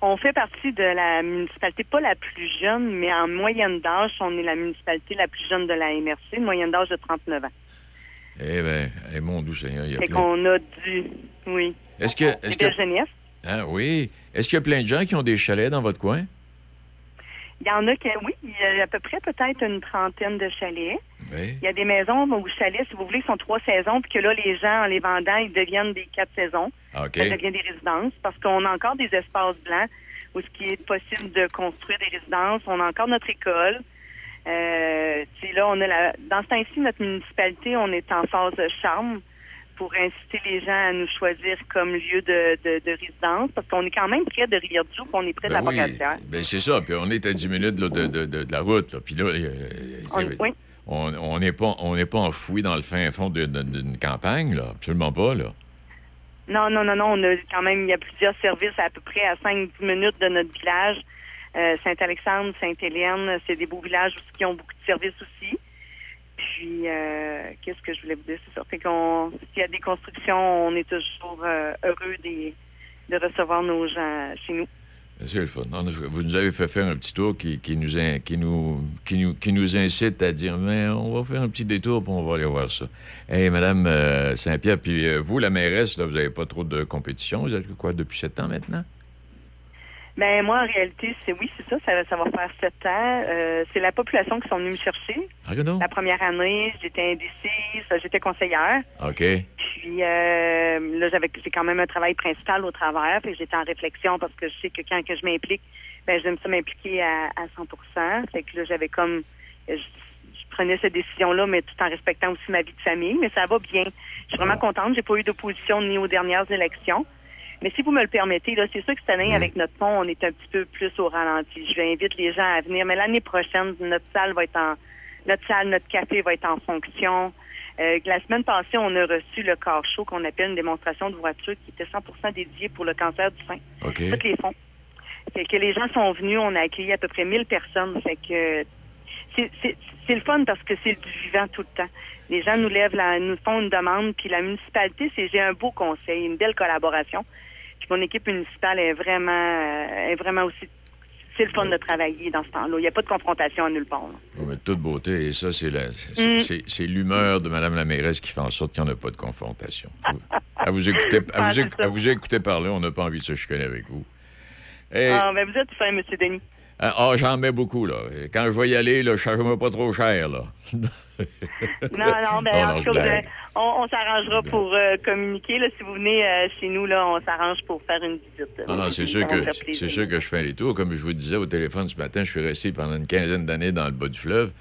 Speaker 12: on fait partie de la municipalité, pas la plus jeune, mais en moyenne d'âge, on est la municipalité la plus jeune de la MRC, une moyenne d'âge de 39 ans.
Speaker 3: Eh bien, eh, mon doux Seigneur, il y a plein...
Speaker 12: qu'on a du... Oui.
Speaker 3: Est-ce que... Est-ce que...
Speaker 12: jeunesse.
Speaker 3: Ah oui. Est-ce qu'il y a plein de gens qui ont des chalets dans votre coin?
Speaker 12: Il y en a qui, oui, il y a à peu près peut-être une trentaine de chalets.
Speaker 3: Oui.
Speaker 12: Il y a des maisons ou chalets, si vous voulez, sont trois saisons, puis que là, les gens, en les vendant, ils deviennent des quatre saisons.
Speaker 3: Ah, OK.
Speaker 12: Ça devient des résidences parce qu'on a encore des espaces blancs où ce qui est possible de construire des résidences. On a encore notre école. Euh, là, on a la, dans ce temps-ci, notre municipalité, on est en phase de charme pour inciter les gens à nous choisir comme lieu de, de, de résidence, parce qu'on est quand même près de Rivière-du-Loup, on est près de
Speaker 3: Ben
Speaker 12: la
Speaker 3: oui,
Speaker 12: Pocatière.
Speaker 3: ben c'est ça. Puis on est à 10 minutes là, de, de- la route. Là. Puis là, euh,
Speaker 12: On- oui.
Speaker 3: on on n'est pas, on n'est pas enfoui dans le fin fond d'une campagne, là. Absolument pas, là.
Speaker 12: Non, non, non, non, on a quand même, il y a plusieurs services à peu près à 5-10 minutes de notre village. Euh, Saint-Alexandre, Sainte-Hélène, c'est des beaux villages qui ont beaucoup de services aussi. Puis, euh, qu'est-ce que je voulais vous dire? C'est ça. Fait qu'on, s'il y a des constructions, on est toujours euh, heureux de recevoir nos gens chez nous.
Speaker 3: C'est le fun. Vous nous avez fait faire un petit tour qui, qui nous, qui, nous, qui, nous, qui nous incite à dire Mais on va faire un petit détour puis on va aller voir ça. Hey, Madame euh, Saint-Pierre, puis vous, la mairesse, là, vous n'avez pas trop de compétition. Vous êtes quoi depuis sept ans maintenant?
Speaker 12: Ben moi, en réalité, c'est oui, c'est ça, ça, ça va faire sept ans. Euh, c'est la population qui sont venus me chercher.
Speaker 3: Ah?
Speaker 12: La première année, j'étais indécise, j'étais conseillère.
Speaker 3: OK.
Speaker 12: Puis euh, là, j'avais j'ai quand même un travail principal au travers. Puis j'étais en réflexion parce que je sais que quand que je m'implique, ben j'aime ça m'impliquer à, à 100% Fait que là, j'avais comme je, je prenais cette décision-là, mais tout en respectant aussi ma vie de famille. Mais ça va bien. Je suis vraiment contente. J'ai pas eu d'opposition ni aux dernières élections. Mais si vous me le permettez, là, c'est sûr que cette année, avec notre pont, on est un petit peu plus au ralenti. Je vais inviter les gens à venir. Mais l'année prochaine, notre salle va être en notre salle, notre café va être en fonction. Euh, la semaine passée, on a reçu le car show qu'on appelle une démonstration de voiture qui était 100% dédiée pour le cancer du sein.
Speaker 3: OK.
Speaker 12: Toutes les fonds. Fait que les gens sont venus, on a accueilli à peu près 1000 personnes. Fait que c'est le fun parce que c'est du vivant tout le temps. Les gens nous lèvent, la, nous font une demande, puis la municipalité, c'est j'ai un beau conseil, une belle collaboration. Mon équipe municipale est vraiment, euh, est vraiment aussi. C'est le fun de travailler dans ce temps-là. Il n'y a pas de confrontation à nulle part.
Speaker 3: Oh, mais toute beauté, et ça, c'est
Speaker 12: Mm.
Speaker 3: l'humeur de Mme la mairesse qui fait en sorte qu'il n'y en a pas de confrontation. à, vous écouter, à,
Speaker 12: Ah,
Speaker 3: vous, éc-
Speaker 12: ça.
Speaker 3: à vous écouter parler, on n'a pas envie de se chicaner avec vous. Et-
Speaker 12: Ah, ben vous êtes fin, M. Denis.
Speaker 3: Ah, ah, j'en mets beaucoup, là. Quand je vais y aller, là, je charge pas trop cher, là.
Speaker 12: Non, non, ben,
Speaker 3: Non,
Speaker 12: en tout cas, allez- on, on s'arrangera pour euh, communiquer. Là, si vous venez euh, chez nous, là, on s'arrange pour faire une visite.
Speaker 3: Non, non, c'est sûr, que, c'est sûr que je fais les tours. Comme je vous disais au téléphone ce matin, je suis resté pendant une quinzaine d'années dans le bas du fleuve.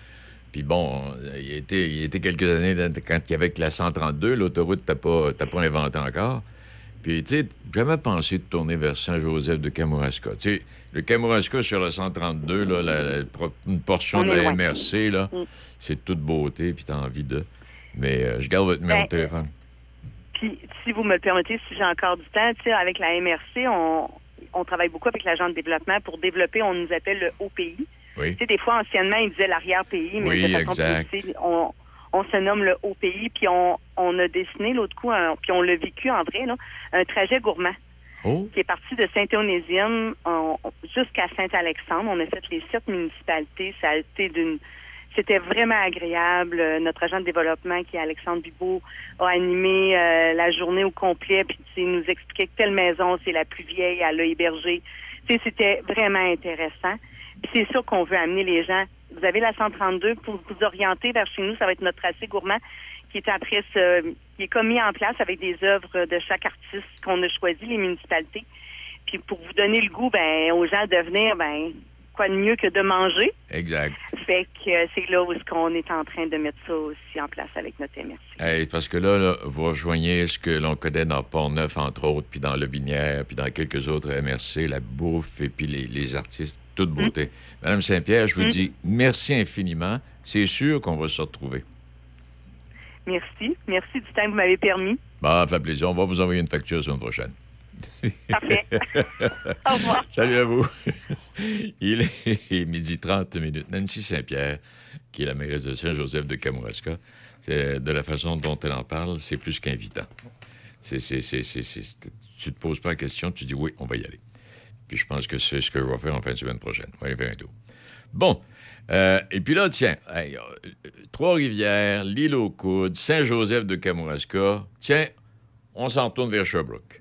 Speaker 3: Puis bon, il y a été, il y a été quelques années quand il y avait que la 132, l'autoroute, t'as pas, t'as pas inventé encore. Puis, tu sais, jamais pensé de tourner vers Saint-Joseph de Kamouraska. Tu sais, le Kamouraska sur la 132, là, la- la- pro- une portion
Speaker 12: On
Speaker 3: de la. MRC, là,
Speaker 12: Mm.
Speaker 3: c'est toute beauté, puis t'as envie de... Mais euh, je garde votre numéro
Speaker 12: Ben,
Speaker 3: de téléphone.
Speaker 12: Puis, si vous me le permettez, si j'ai encore du temps, tu sais, avec la MRC, on, on travaille beaucoup avec l'agent de développement pour développer, on nous appelle le OPI.
Speaker 3: Oui.
Speaker 12: Tu sais, des fois, anciennement, ils disaient l'arrière-pays, mais
Speaker 3: Oui,
Speaker 12: de façon
Speaker 3: exact.
Speaker 12: on, on se nomme le OPI, puis on, on a dessiné l'autre coup, un- puis on l'a vécu en vrai, là, un trajet gourmand.
Speaker 3: Oh.
Speaker 12: qui est parti de Saint-Onésime on- on- jusqu'à Saint-Alexandre. On a fait les sept municipalités. Ça a été d'une... C'était vraiment agréable. Euh, Notre agent de développement, qui est Alexandre Bibot, a animé euh, la journée au complet, puis il nous expliquait que telle maison, c'est la plus vieille, elle l'a hébergé. Tu sais, c'était vraiment intéressant. C'est sûr qu'on veut amener les gens. Vous avez la 132 pour vous orienter vers chez nous. Ça va être notre tracé gourmand qui est après ce, qui est comme mis en place avec des œuvres de chaque artiste qu'on a choisi, les municipalités. Puis pour vous donner le goût, ben, aux gens de venir, ben, quoi de mieux que de manger.
Speaker 3: Exact.
Speaker 12: Fait que euh, c'est là où est-ce qu'on est en train de mettre ça aussi en place avec notre MRC.
Speaker 3: Hey, parce que là, là, vous rejoignez ce que l'on connaît dans Port-Neuf, entre autres, puis dans Le Binière, puis dans quelques autres MRC, la bouffe et puis les, les artistes, toute beauté. Madame Saint-Pierre, je vous
Speaker 12: Mm.
Speaker 3: dis merci infiniment. C'est sûr qu'on va se retrouver.
Speaker 12: Merci. Merci du temps que vous m'avez permis.
Speaker 3: Bah, ça fait plaisir. On va vous envoyer une facture la semaine prochaine.
Speaker 12: Parfait. Au revoir.
Speaker 3: Salut à vous. Il est midi 30 minutes. Nancy Saint-Pierre, qui est la mairesse de Saint-Joseph de Kamouraska, de la façon dont elle en parle, c'est plus qu'invitant. Tu te poses pas la question, tu dis oui, on va y aller. Puis je pense que c'est ce que je vais faire en fin de semaine prochaine. On va. Bon. Euh, et puis là, tiens, hey, euh, Trois-Rivières, l'île aux Coudes, Saint-Joseph de Kamouraska. Tiens, on s'en retourne vers Sherbrooke.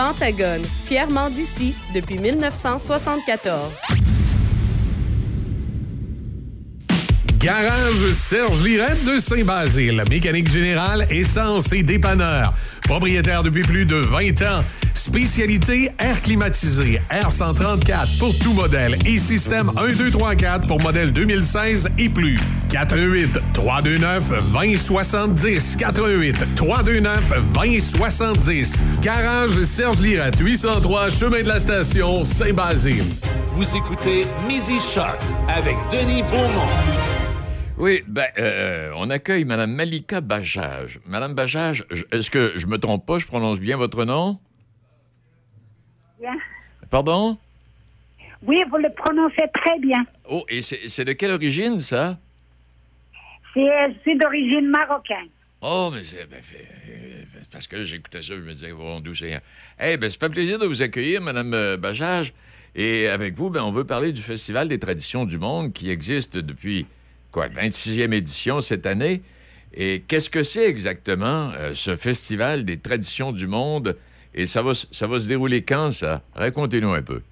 Speaker 13: Pentagone, fièrement d'ici depuis 1974.
Speaker 9: Garage Serge Lirette de Saint-Basile. Mécanique générale, essence et dépanneur. Propriétaire depuis plus de 20 ans. Spécialité air climatisé, R134 pour tout modèle et système 1234 pour modèle 2016 et plus. 418 329 2070 418 329 2070 Garage Serge Lirette 803 chemin de la station Saint-Basile.
Speaker 2: Vous écoutez Midi Shark avec Denis Beaumont.
Speaker 3: Oui, ben, euh, on accueille Mme Malika Bajage. Madame Bajage, est-ce que je me trompe pas, je prononce bien votre nom?
Speaker 14: Bien.
Speaker 3: Pardon?
Speaker 14: Oui, vous le prononcez très bien.
Speaker 3: Oh, et c'est de quelle origine, ça?
Speaker 14: C'est c'est d'origine marocaine.
Speaker 3: Oh, mais c'est... ben, euh, parce que j'écoutais ça, je me disais, bon, d'où c'est... Eh ben, ça fait plaisir de vous accueillir, Mme euh, Bajage. Et avec vous, ben, on veut parler du Festival des traditions du monde qui existe depuis, quoi, 26e édition cette année. Et qu'est-ce que c'est exactement, euh, ce Festival des traditions du monde? Et ça va, ça va se dérouler quand, ça? Racontez-nous un peu.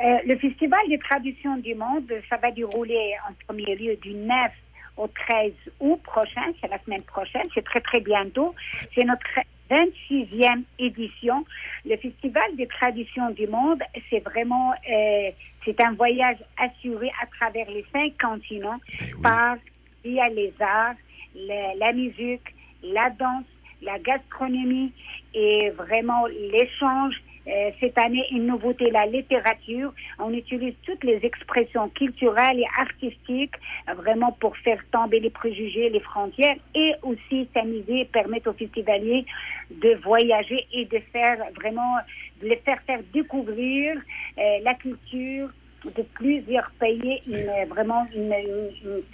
Speaker 14: Euh, le Festival des traditions du monde, ça va dérouler en premier lieu du 9 au 13 août prochain, c'est la semaine prochaine, c'est très très bientôt. C'est notre 26e édition. Le Festival des traditions du monde, c'est vraiment, euh, c'est un voyage assuré à travers les cinq continents par, via les arts, la, la musique, la danse, la gastronomie et vraiment l'échange. Euh, cette année, une nouveauté, la littérature. On utilise toutes les expressions culturelles et artistiques vraiment pour faire tomber les préjugés, les frontières et aussi s'amuser, permettre aux festivaliers de voyager et de faire vraiment, de les faire faire découvrir euh, la culture de plusieurs pays, une, euh, vraiment une,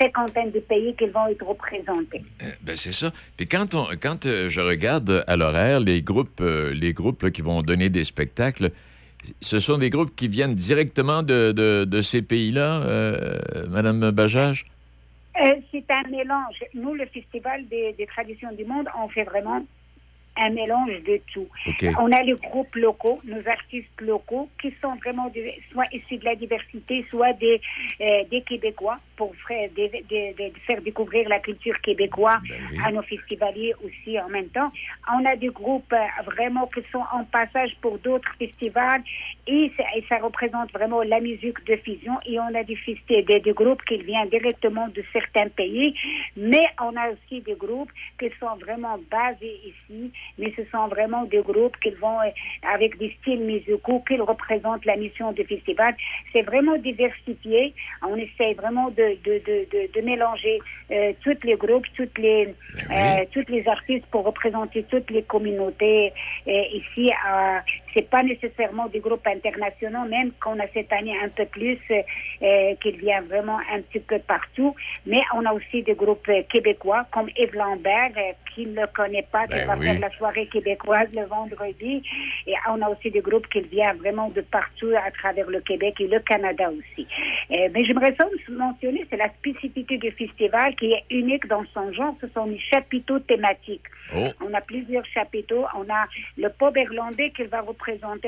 Speaker 14: cinquantaine de pays qui vont être représentés.
Speaker 3: Ben c'est ça. Puis quand, on, quand euh, je regarde à l'horaire les groupes, euh, les groupes là, qui vont donner des spectacles, ce sont des groupes qui viennent directement de, de- de ces pays-là, euh, Madame Bajage?
Speaker 14: Euh, c'est un mélange. Nous, le Festival des, des traditions du monde, on fait vraiment un mélange de tout. On a les groupes locaux, nos artistes locaux, qui sont vraiment de- soit issus de la diversité, soit des, euh, des Québécois, pour faire, des- des- des- faire découvrir la culture québécoise à nos festivaliers aussi en même temps. On a des groupes euh, vraiment qui sont en passage pour d'autres festivals et, ça- et ça représente vraiment la musique de fusion. Et on a des, des, des groupes qui viennent directement de certains pays, mais on a aussi des groupes qui sont vraiment basés ici, mais ce sont vraiment des groupes qui vont euh, avec des styles musicaux qui représentent la mission du festival. C'est vraiment diversifié. On essaie vraiment de, de, de, de, mélanger euh, tous les groupes, toutes les, euh, tous les artistes pour représenter toutes les communautés euh, ici. Euh, c'est pas nécessairement des groupes internationaux, même qu'on a cette année un peu plus, euh, euh, qu'il vient vraiment un petit peu partout. Mais on a aussi des groupes québécois comme Yves Lambert, euh, qui ne le connaît pas, qui
Speaker 15: Ben
Speaker 14: va
Speaker 15: oui.
Speaker 14: faire la soirée québécoise le vendredi. Et on a aussi des groupes qui viennent vraiment de partout à travers le Québec et le Canada aussi. Euh, mais j'aimerais mentionner, c'est la spécificité du festival qui est unique dans son genre. Ce sont les chapiteaux thématiques. On a plusieurs chapiteaux. On a le pub irlandais qui va représenter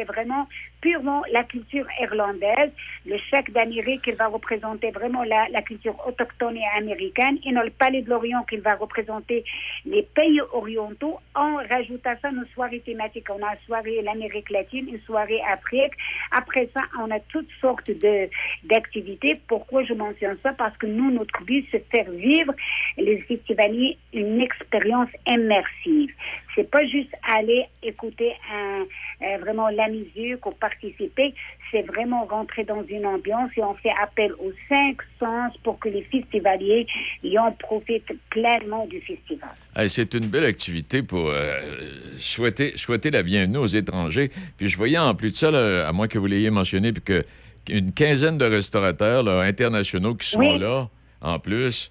Speaker 14: vraiment purement la culture irlandaise. Le chèque d'Amérique qui va représenter vraiment la, culture autochtone et américaine. Et dans le palais de l'Orient qui va représenter les pays orientaux. On rajoute à ça nos soirées thématiques. On a une soirée l'Amérique latine, une soirée Afrique. Après ça, on a toutes sortes d'activités. Pourquoi je mentionne ça? Parce que nous, notre but, c'est de faire vivre les festivaliers une expérience immersive. C'est pas juste aller écouter un, vraiment la musique, ou participer. C'est vraiment rentrer dans une ambiance et on fait appel aux cinq sens pour que les festivaliers y en profitent pleinement du festival.
Speaker 3: Hey, c'est une belle activité pour euh, souhaiter, souhaiter la bienvenue aux étrangers. Puis je voyais en plus de ça, là, à moins que vous l'ayez mentionné, puis que une quinzaine de restaurateurs là, internationaux qui sont
Speaker 14: Oui.
Speaker 3: là, en plus.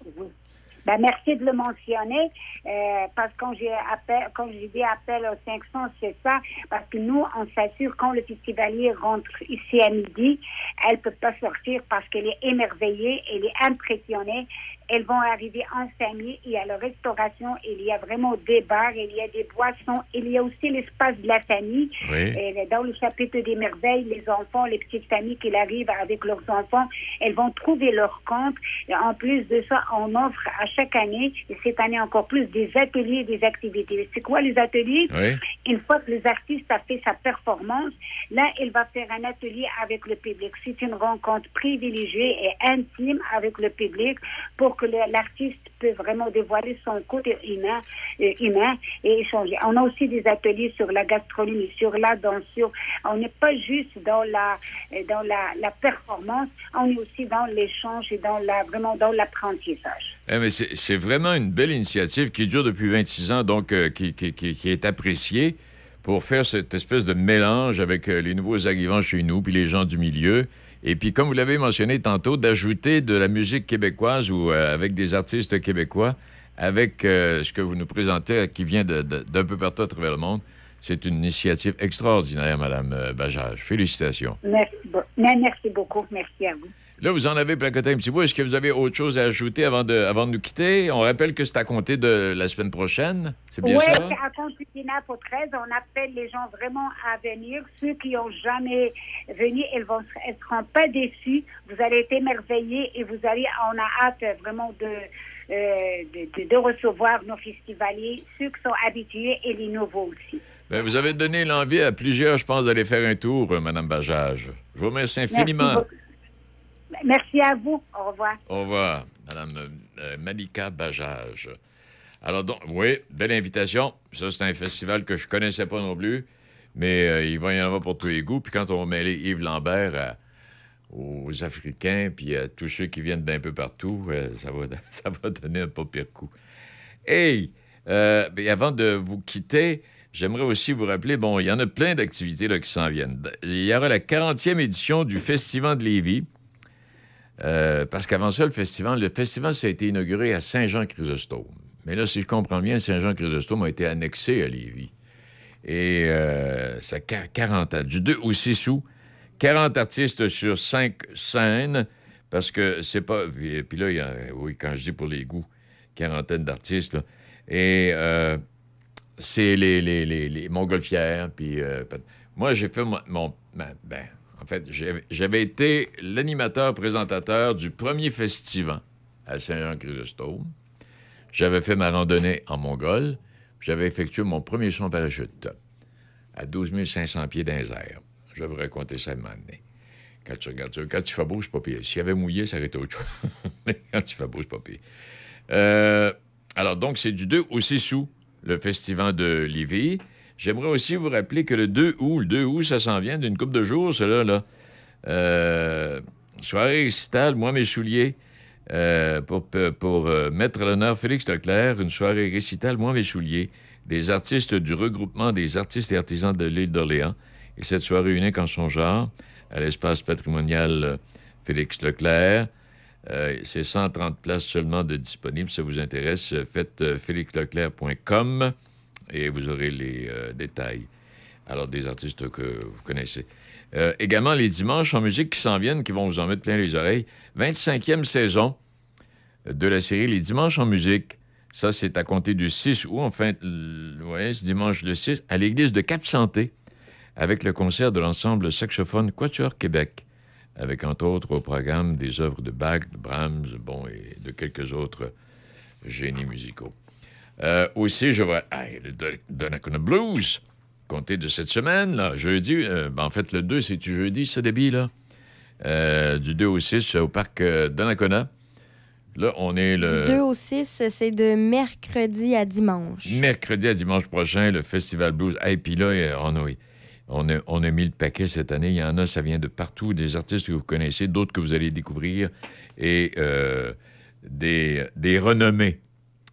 Speaker 14: Ben, merci de le mentionner, euh, parce que quand j'ai appel, quand j'ai dit appel aux 500, c'est ça, parce que nous, on s'assure quand le festivalier rentre ici à midi, elle peut pas sortir parce qu'elle est émerveillée, elle est impressionnée. Elles vont arriver en famille. Il y a la restauration, il y a vraiment des bars, il y a des boissons, il y a aussi l'espace de la famille.
Speaker 15: Oui.
Speaker 14: Et dans le chapitre des merveilles, les enfants, les petites familles qui arrivent avec leurs enfants, elles vont trouver leur compte. Et en plus de ça, on offre à chaque année, et cette année encore plus, des ateliers des activités. C'est quoi les ateliers?
Speaker 15: Oui.
Speaker 14: Une fois que les artistes a fait sa performance, là, il va faire un atelier avec le public. C'est une rencontre privilégiée et intime avec le public pour que le- l'artiste peut vraiment dévoiler son côté humain, euh, humain et échanger. On a aussi des ateliers sur la gastronomie, sur la danse. On n'est pas juste dans la euh, dans la, performance, on est aussi dans l'échange et dans la vraiment dans l'apprentissage.
Speaker 3: Eh, c'est vraiment une belle initiative qui dure depuis 26 ans, donc euh, qui, est appréciée pour faire cette espèce de mélange avec les nouveaux arrivants chez nous, puis les gens du milieu. Et puis, comme vous l'avez mentionné tantôt, d'ajouter de la musique québécoise ou euh, avec des artistes québécois, avec euh, ce que vous nous présentez, euh, qui vient d'un peu partout à travers le monde. C'est une initiative extraordinaire, Madame Bajage. Félicitations.
Speaker 14: Merci beaucoup. Merci à vous.
Speaker 3: Là, vous en avez placoté un petit bout. Est-ce que vous avez autre chose à ajouter avant de, avant de nous quitter? On rappelle que c'est à compter de la semaine prochaine. C'est bien
Speaker 14: Oui,
Speaker 3: ça?
Speaker 14: c'est à compter du 9 au 13. On appelle les gens vraiment à venir. Ceux qui n'ont jamais venu, ils ne seront pas déçus. Vous allez être émerveillés et vous allez, on a hâte vraiment de, euh, de, de- de recevoir nos festivaliers, ceux qui sont habitués et les nouveaux aussi.
Speaker 3: Ben, vous avez donné l'envie à plusieurs, je pense, d'aller faire un tour, euh, Madame Bajage. Je vous remercie infiniment.
Speaker 14: Merci, beaucoup. Merci à vous. Au revoir.
Speaker 3: Au revoir, Madame euh, Malika Bajage. Alors, donc, oui, belle invitation. Ça, c'est un festival que je connaissais pas non plus, mais euh, il va y en avoir pour tous les goûts. Puis quand on mêler Yves Lambert aux Africains, puis à tous ceux qui viennent d'un peu partout, euh, ça, va, donner un pas pire coup. Hey! euh, ben, avant de vous quitter, j'aimerais aussi vous rappeler, bon, il y en a plein d'activités qui s'en viennent. Il y aura la 40e édition du Festival de Lévis. Euh, parce qu'avant ça, le festival, le festival, ça a été inauguré à Saint-Jean-Chrysostome. Mais là, si je comprends bien, Saint-Jean-Chrysostome a été annexé à Lévis. Et euh, ça a quar- 40 ans. Du 2 au 6 août, 40 artistes sur 5 scènes, parce que c'est pas... Puis, puis là, il y a, oui, quand je dis pour les goûts, quarantaine d'artistes. Et euh, c'est les, les, les, les montgolfières, puis... euh, moi, j'ai fait mon... mon- ma- ben, en fait, j'avais été l'animateur présentateur du premier festival à Saint-Jean-Chrysostome. J'avais fait ma randonnée en Mongole. J'avais effectué mon premier son parachute à 12 500 pieds dans. Je vais vous raconter ça un moment. Quand tu regardes ça, quand il fait beau, c'est pas pire. S'il y avait mouillé, ça aurait été autre chose. Mais quand il fait beau, c'est pas pire. Euh, alors, donc, c'est du 2 au 6 août, le festival de Lévis. J'aimerais aussi vous rappeler que le 2 août, le 2 août, ça s'en vient d'une couple de jours, cela, là. Euh, soirée récitale, moi, mes souliers, euh, pour, pour euh, mettre à l'honneur Félix Leclerc, une soirée récitale, moi, mes souliers, des artistes du regroupement des artistes et artisans de l'île d'Orléans. Et cette soirée unique en son genre, à l'espace patrimonial Félix Leclerc. C'est 130 places seulement de disponibles. Si ça vous intéresse, faites euh, félixleclerc.com et vous aurez les euh, détails. Alors, des artistes que vous connaissez. Euh, également, les dimanches en musique qui s'en viennent, qui vont vous en mettre plein les oreilles. 25e saison de la série Les Dimanches en musique. Ça, c'est à compter du 6 août, enfin, ouais, ce dimanche le 6, à l'église de Cap-Santé, avec le concert de l'ensemble saxophone Quatuor Québec, avec entre autres au programme des œuvres de Bach, de Brahms, bon, et de quelques autres génies musicaux. Euh, aussi, je vois hey, le Don- Donnacona Blues, compté de cette semaine, là, jeudi. euh, ben, en fait, le 2, c'est jeudi, ce débit, là? Euh, du 2 au 6 au parc Donnacona. Là, on est le.
Speaker 1: Du 2 au 6, c'est de mercredi à dimanche.
Speaker 3: Mercredi à dimanche prochain, le Festival Blues. Et puis là, euh, on a, On a, on a mis le paquet cette année. Il y en a, ça vient de partout, des artistes que vous connaissez, d'autres que vous allez découvrir, et euh, des, des renommées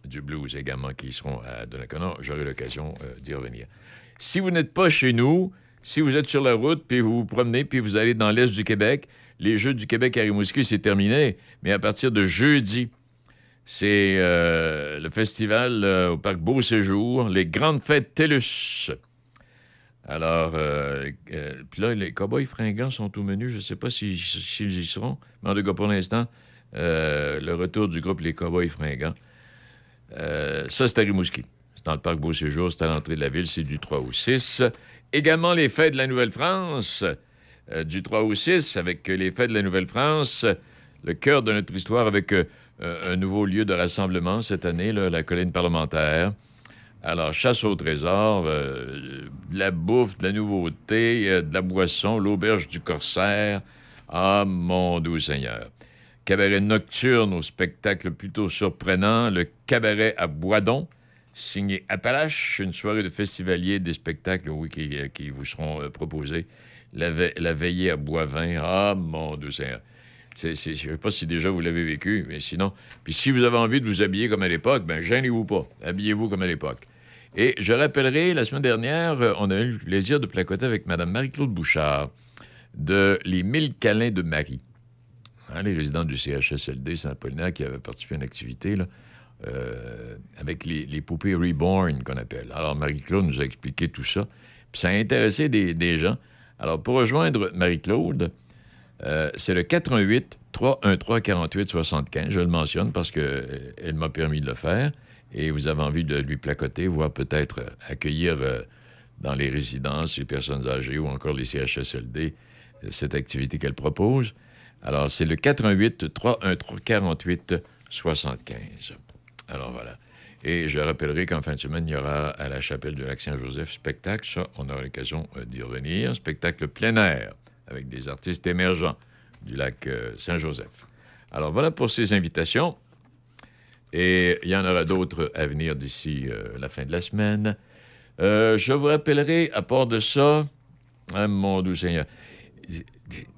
Speaker 3: du blues également qui seront à Donnacona. J'aurai l'occasion euh, d'y revenir. Si vous n'êtes pas chez nous, si vous êtes sur la route, puis vous vous promenez, puis vous allez dans l'Est du Québec, les Jeux du Québec à Rimouski, c'est terminé. Mais à partir de jeudi, c'est euh, le festival euh, au Parc Beau Séjour, les grandes fêtes TELUS. Alors, puis là, les Cowboys fringants sont au menu. Je ne sais pas s'ils s'ils y seront. Mais en tout cas, pour l'instant, le retour du groupe Les Cowboys fringants. Euh, ça, c'est à Rimouski. C'est dans le Parc Beau Séjour. C'est à l'entrée de la ville. C'est du 3 au 6. Également, les fêtes de la Nouvelle-France. euh, du 3 au 6, avec les fêtes de la Nouvelle-France. Le cœur de notre histoire avec euh, un nouveau lieu de rassemblement cette année, la colline parlementaire. Alors, chasse au trésor, de la bouffe, de la nouveauté, de la boisson, l'auberge du Corsaire. Ah, mon doux Seigneur. Cabaret nocturne au spectacle plutôt surprenant, le cabaret à Boisdon, signé Appalache, une soirée de festivaliers, des spectacles, oui, qui, euh, vous seront euh, proposés. La, ve- la veillée à Boisvin, ah, mon doux Seigneur. Je ne sais pas si déjà vous l'avez vécu, mais sinon. Puis si vous avez envie de vous habiller comme à l'époque, ben gênez-vous pas. Habillez-vous comme à l'époque. Et je rappellerai, la semaine dernière, euh, on a eu le plaisir de placoter avec Mme Marie-Claude Bouchard de Les Mille câlins de Marie. Hein, les résidents du CHSLD Saint-Apollinaire qui avaient participé à une activité là, euh, avec les, poupées Reborn qu'on appelle. Alors, Marie-Claude nous a expliqué tout ça. Puis ça a intéressé des, gens. Alors, pour rejoindre Marie-Claude, euh, c'est le 88 313 48 75. Je le mentionne parce qu'elle m'a permis de le faire. Et vous avez envie de lui placoter, voire peut-être euh, accueillir euh, dans les résidences les personnes âgées ou encore les CHSLD euh, cette activité qu'elle propose. Alors, c'est le 88 313 48 75. Alors, voilà. Et je rappellerai qu'en fin de semaine, il y aura à la chapelle de lac Saint-Joseph spectacle. Ça, on aura l'occasion euh, d'y revenir. Spectacle plein air avec des artistes émergents du lac euh, Saint-Joseph. Alors, voilà pour ces invitations. Et il y en aura d'autres à venir d'ici euh, la fin de la semaine. Je vous rappellerai, à part de ça, ah, mon doux Seigneur,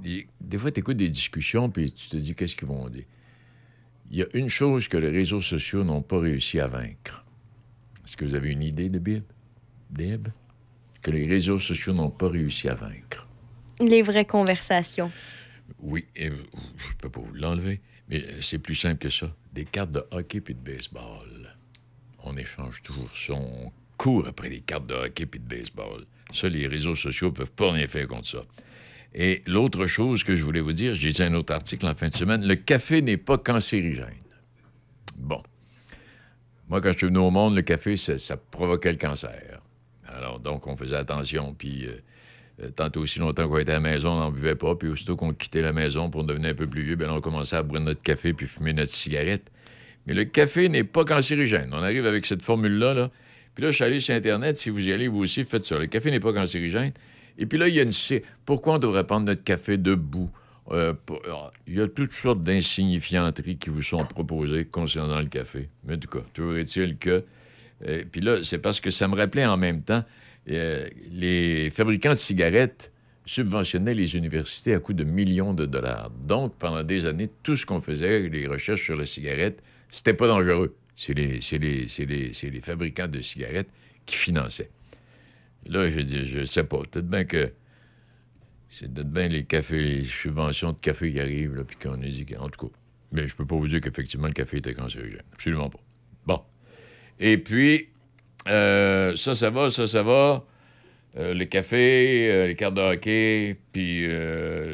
Speaker 3: des, des fois, tu écoutes des discussions, puis tu te dis, qu'est-ce qu'ils vont dire? Il y a une chose que les réseaux sociaux n'ont pas réussi à vaincre. Est-ce que vous avez une idée de Bib? Deb? Que les réseaux sociaux n'ont pas réussi à vaincre.
Speaker 1: Les vraies conversations.
Speaker 3: Oui, et je ne peux pas vous l'enlever, mais c'est plus simple que ça. Des cartes de hockey puis de baseball. On échange toujours ça. On court après les cartes de hockey puis de baseball. Ça, les réseaux sociaux ne peuvent pas rien faire contre ça. Et l'autre chose que je voulais vous dire, j'ai dit un autre article en fin de semaine, le café n'est pas cancérigène. Bon. Moi, quand je suis venu au monde, le café, ça, provoquait le cancer. Alors, donc, on faisait attention, puis... euh, euh, Tantôt aussi longtemps qu'on était à la maison, on n'en buvait pas. Puis aussitôt qu'on quittait la maison pour devenir un peu plus vieux, bien, on commençait à boire notre café puis fumer notre cigarette. Mais le café n'est pas cancérigène. On arrive avec cette formule-là. Là. Puis là, je suis allé sur Internet. Si vous y allez, vous aussi, faites ça. Le café n'est pas cancérigène. Et puis là, il y a une... Pourquoi on devrait prendre notre café debout? Euh, alors, Il y a toutes sortes d'insignifianteries qui vous sont proposées concernant le café. Mais tout cas, toujours est-il que... euh, puis là, c'est parce que ça me rappelait en même temps euh, les fabricants de cigarettes subventionnaient les universités à coût de millions de dollars. Donc, pendant des années, tout ce qu'on faisait, les recherches sur la cigarette, c'était pas dangereux. C'est les fabricants de cigarettes qui finançaient. Là, je dis, je sais pas, peut-être bien que c'est peut-être bien les cafés, les subventions de café qui arrivent, là, puis qu'on a dit, en tout cas. Mais je peux pas vous dire qu'effectivement, le café était cancérigène. Absolument pas. Bon. Et puis, euh, ça, ça va, ça, ça va. Euh, le café, euh, les cartes de hockey, puis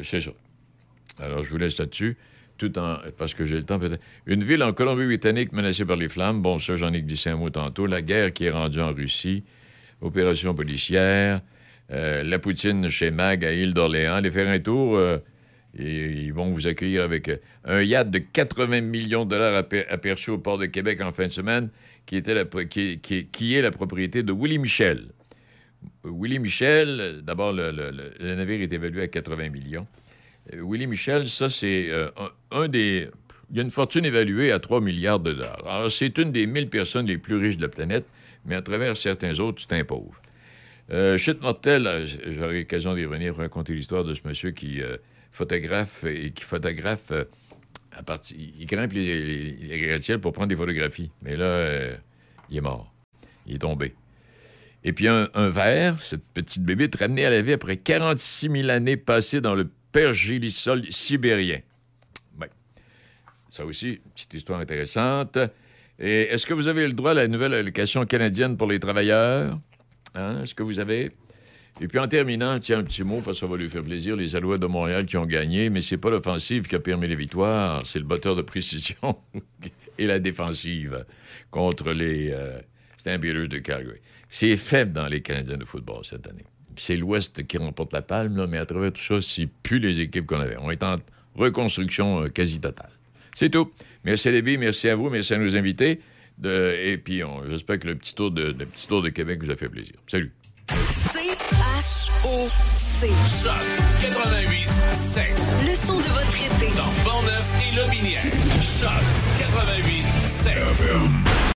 Speaker 3: c'est ça. Alors, je vous laisse là-dessus, tout en... parce que j'ai le temps peut-être. Une ville en Colombie-Britannique menacée par les flammes. Bon, ça, j'en ai glissé un mot tantôt. La guerre qui est rendue en Russie. Opération policière. Euh, la poutine chez Mag à île d'Orléans. Allez faire un tour. euh, ils vont vous accueillir avec euh, un yacht de 80 millions de dollars aper- aperçu au port de Québec en fin de semaine, qui, la qui, qui- est la propriété de Willie Michel. Willie Michel, d'abord, le, navire est évalué à 80 millions. Willie Michel, ça, c'est un, un des. Il y a une fortune évaluée à 3 milliards de dollars. Alors, c'est une des 1000 personnes les plus riches de la planète, mais à travers certains autres, un pauvre. Euh, chute mortelle, euh, j'aurai l'occasion d'y revenir raconter l'histoire de ce monsieur qui euh, photographe et qui photographe euh, à partir. Il grimpe les, les- gratte-ciels pour prendre des photographies. Mais là, il est mort. Il est tombé. Et puis un, un ver, cette petite bébite ramenée à la vie après 46 000 années passées dans le pergélisol sibérien. Ben, ça aussi, petite histoire intéressante. Et est-ce que vous avez le droit à la nouvelle allocation canadienne pour les travailleurs? Hein? Est-ce que vous avez? Et puis en terminant, tiens, un petit mot, parce que ça va lui faire plaisir, les Alouettes de Montréal qui ont gagné, mais c'est pas l'offensive qui a permis les victoires, c'est le batteur de précision et la défensive contre les euh, de Calgary. C'est faible dans les Canadiens de football cette année. C'est l'Ouest qui remporte la palme, mais à travers tout ça, c'est plus les équipes qu'on avait. On est en reconstruction euh, quasi totale. C'est tout. Merci les billes, merci à vous, merci à nos invités. De- et puis, j'espère que le petit, tour de, le petit tour de Québec vous a fait plaisir. Salut.
Speaker 15: C-H-O-C.
Speaker 2: Choc 88 7.
Speaker 15: Le son de votre été.
Speaker 2: Dans Portneuf et Lobinière. Choc 88 7.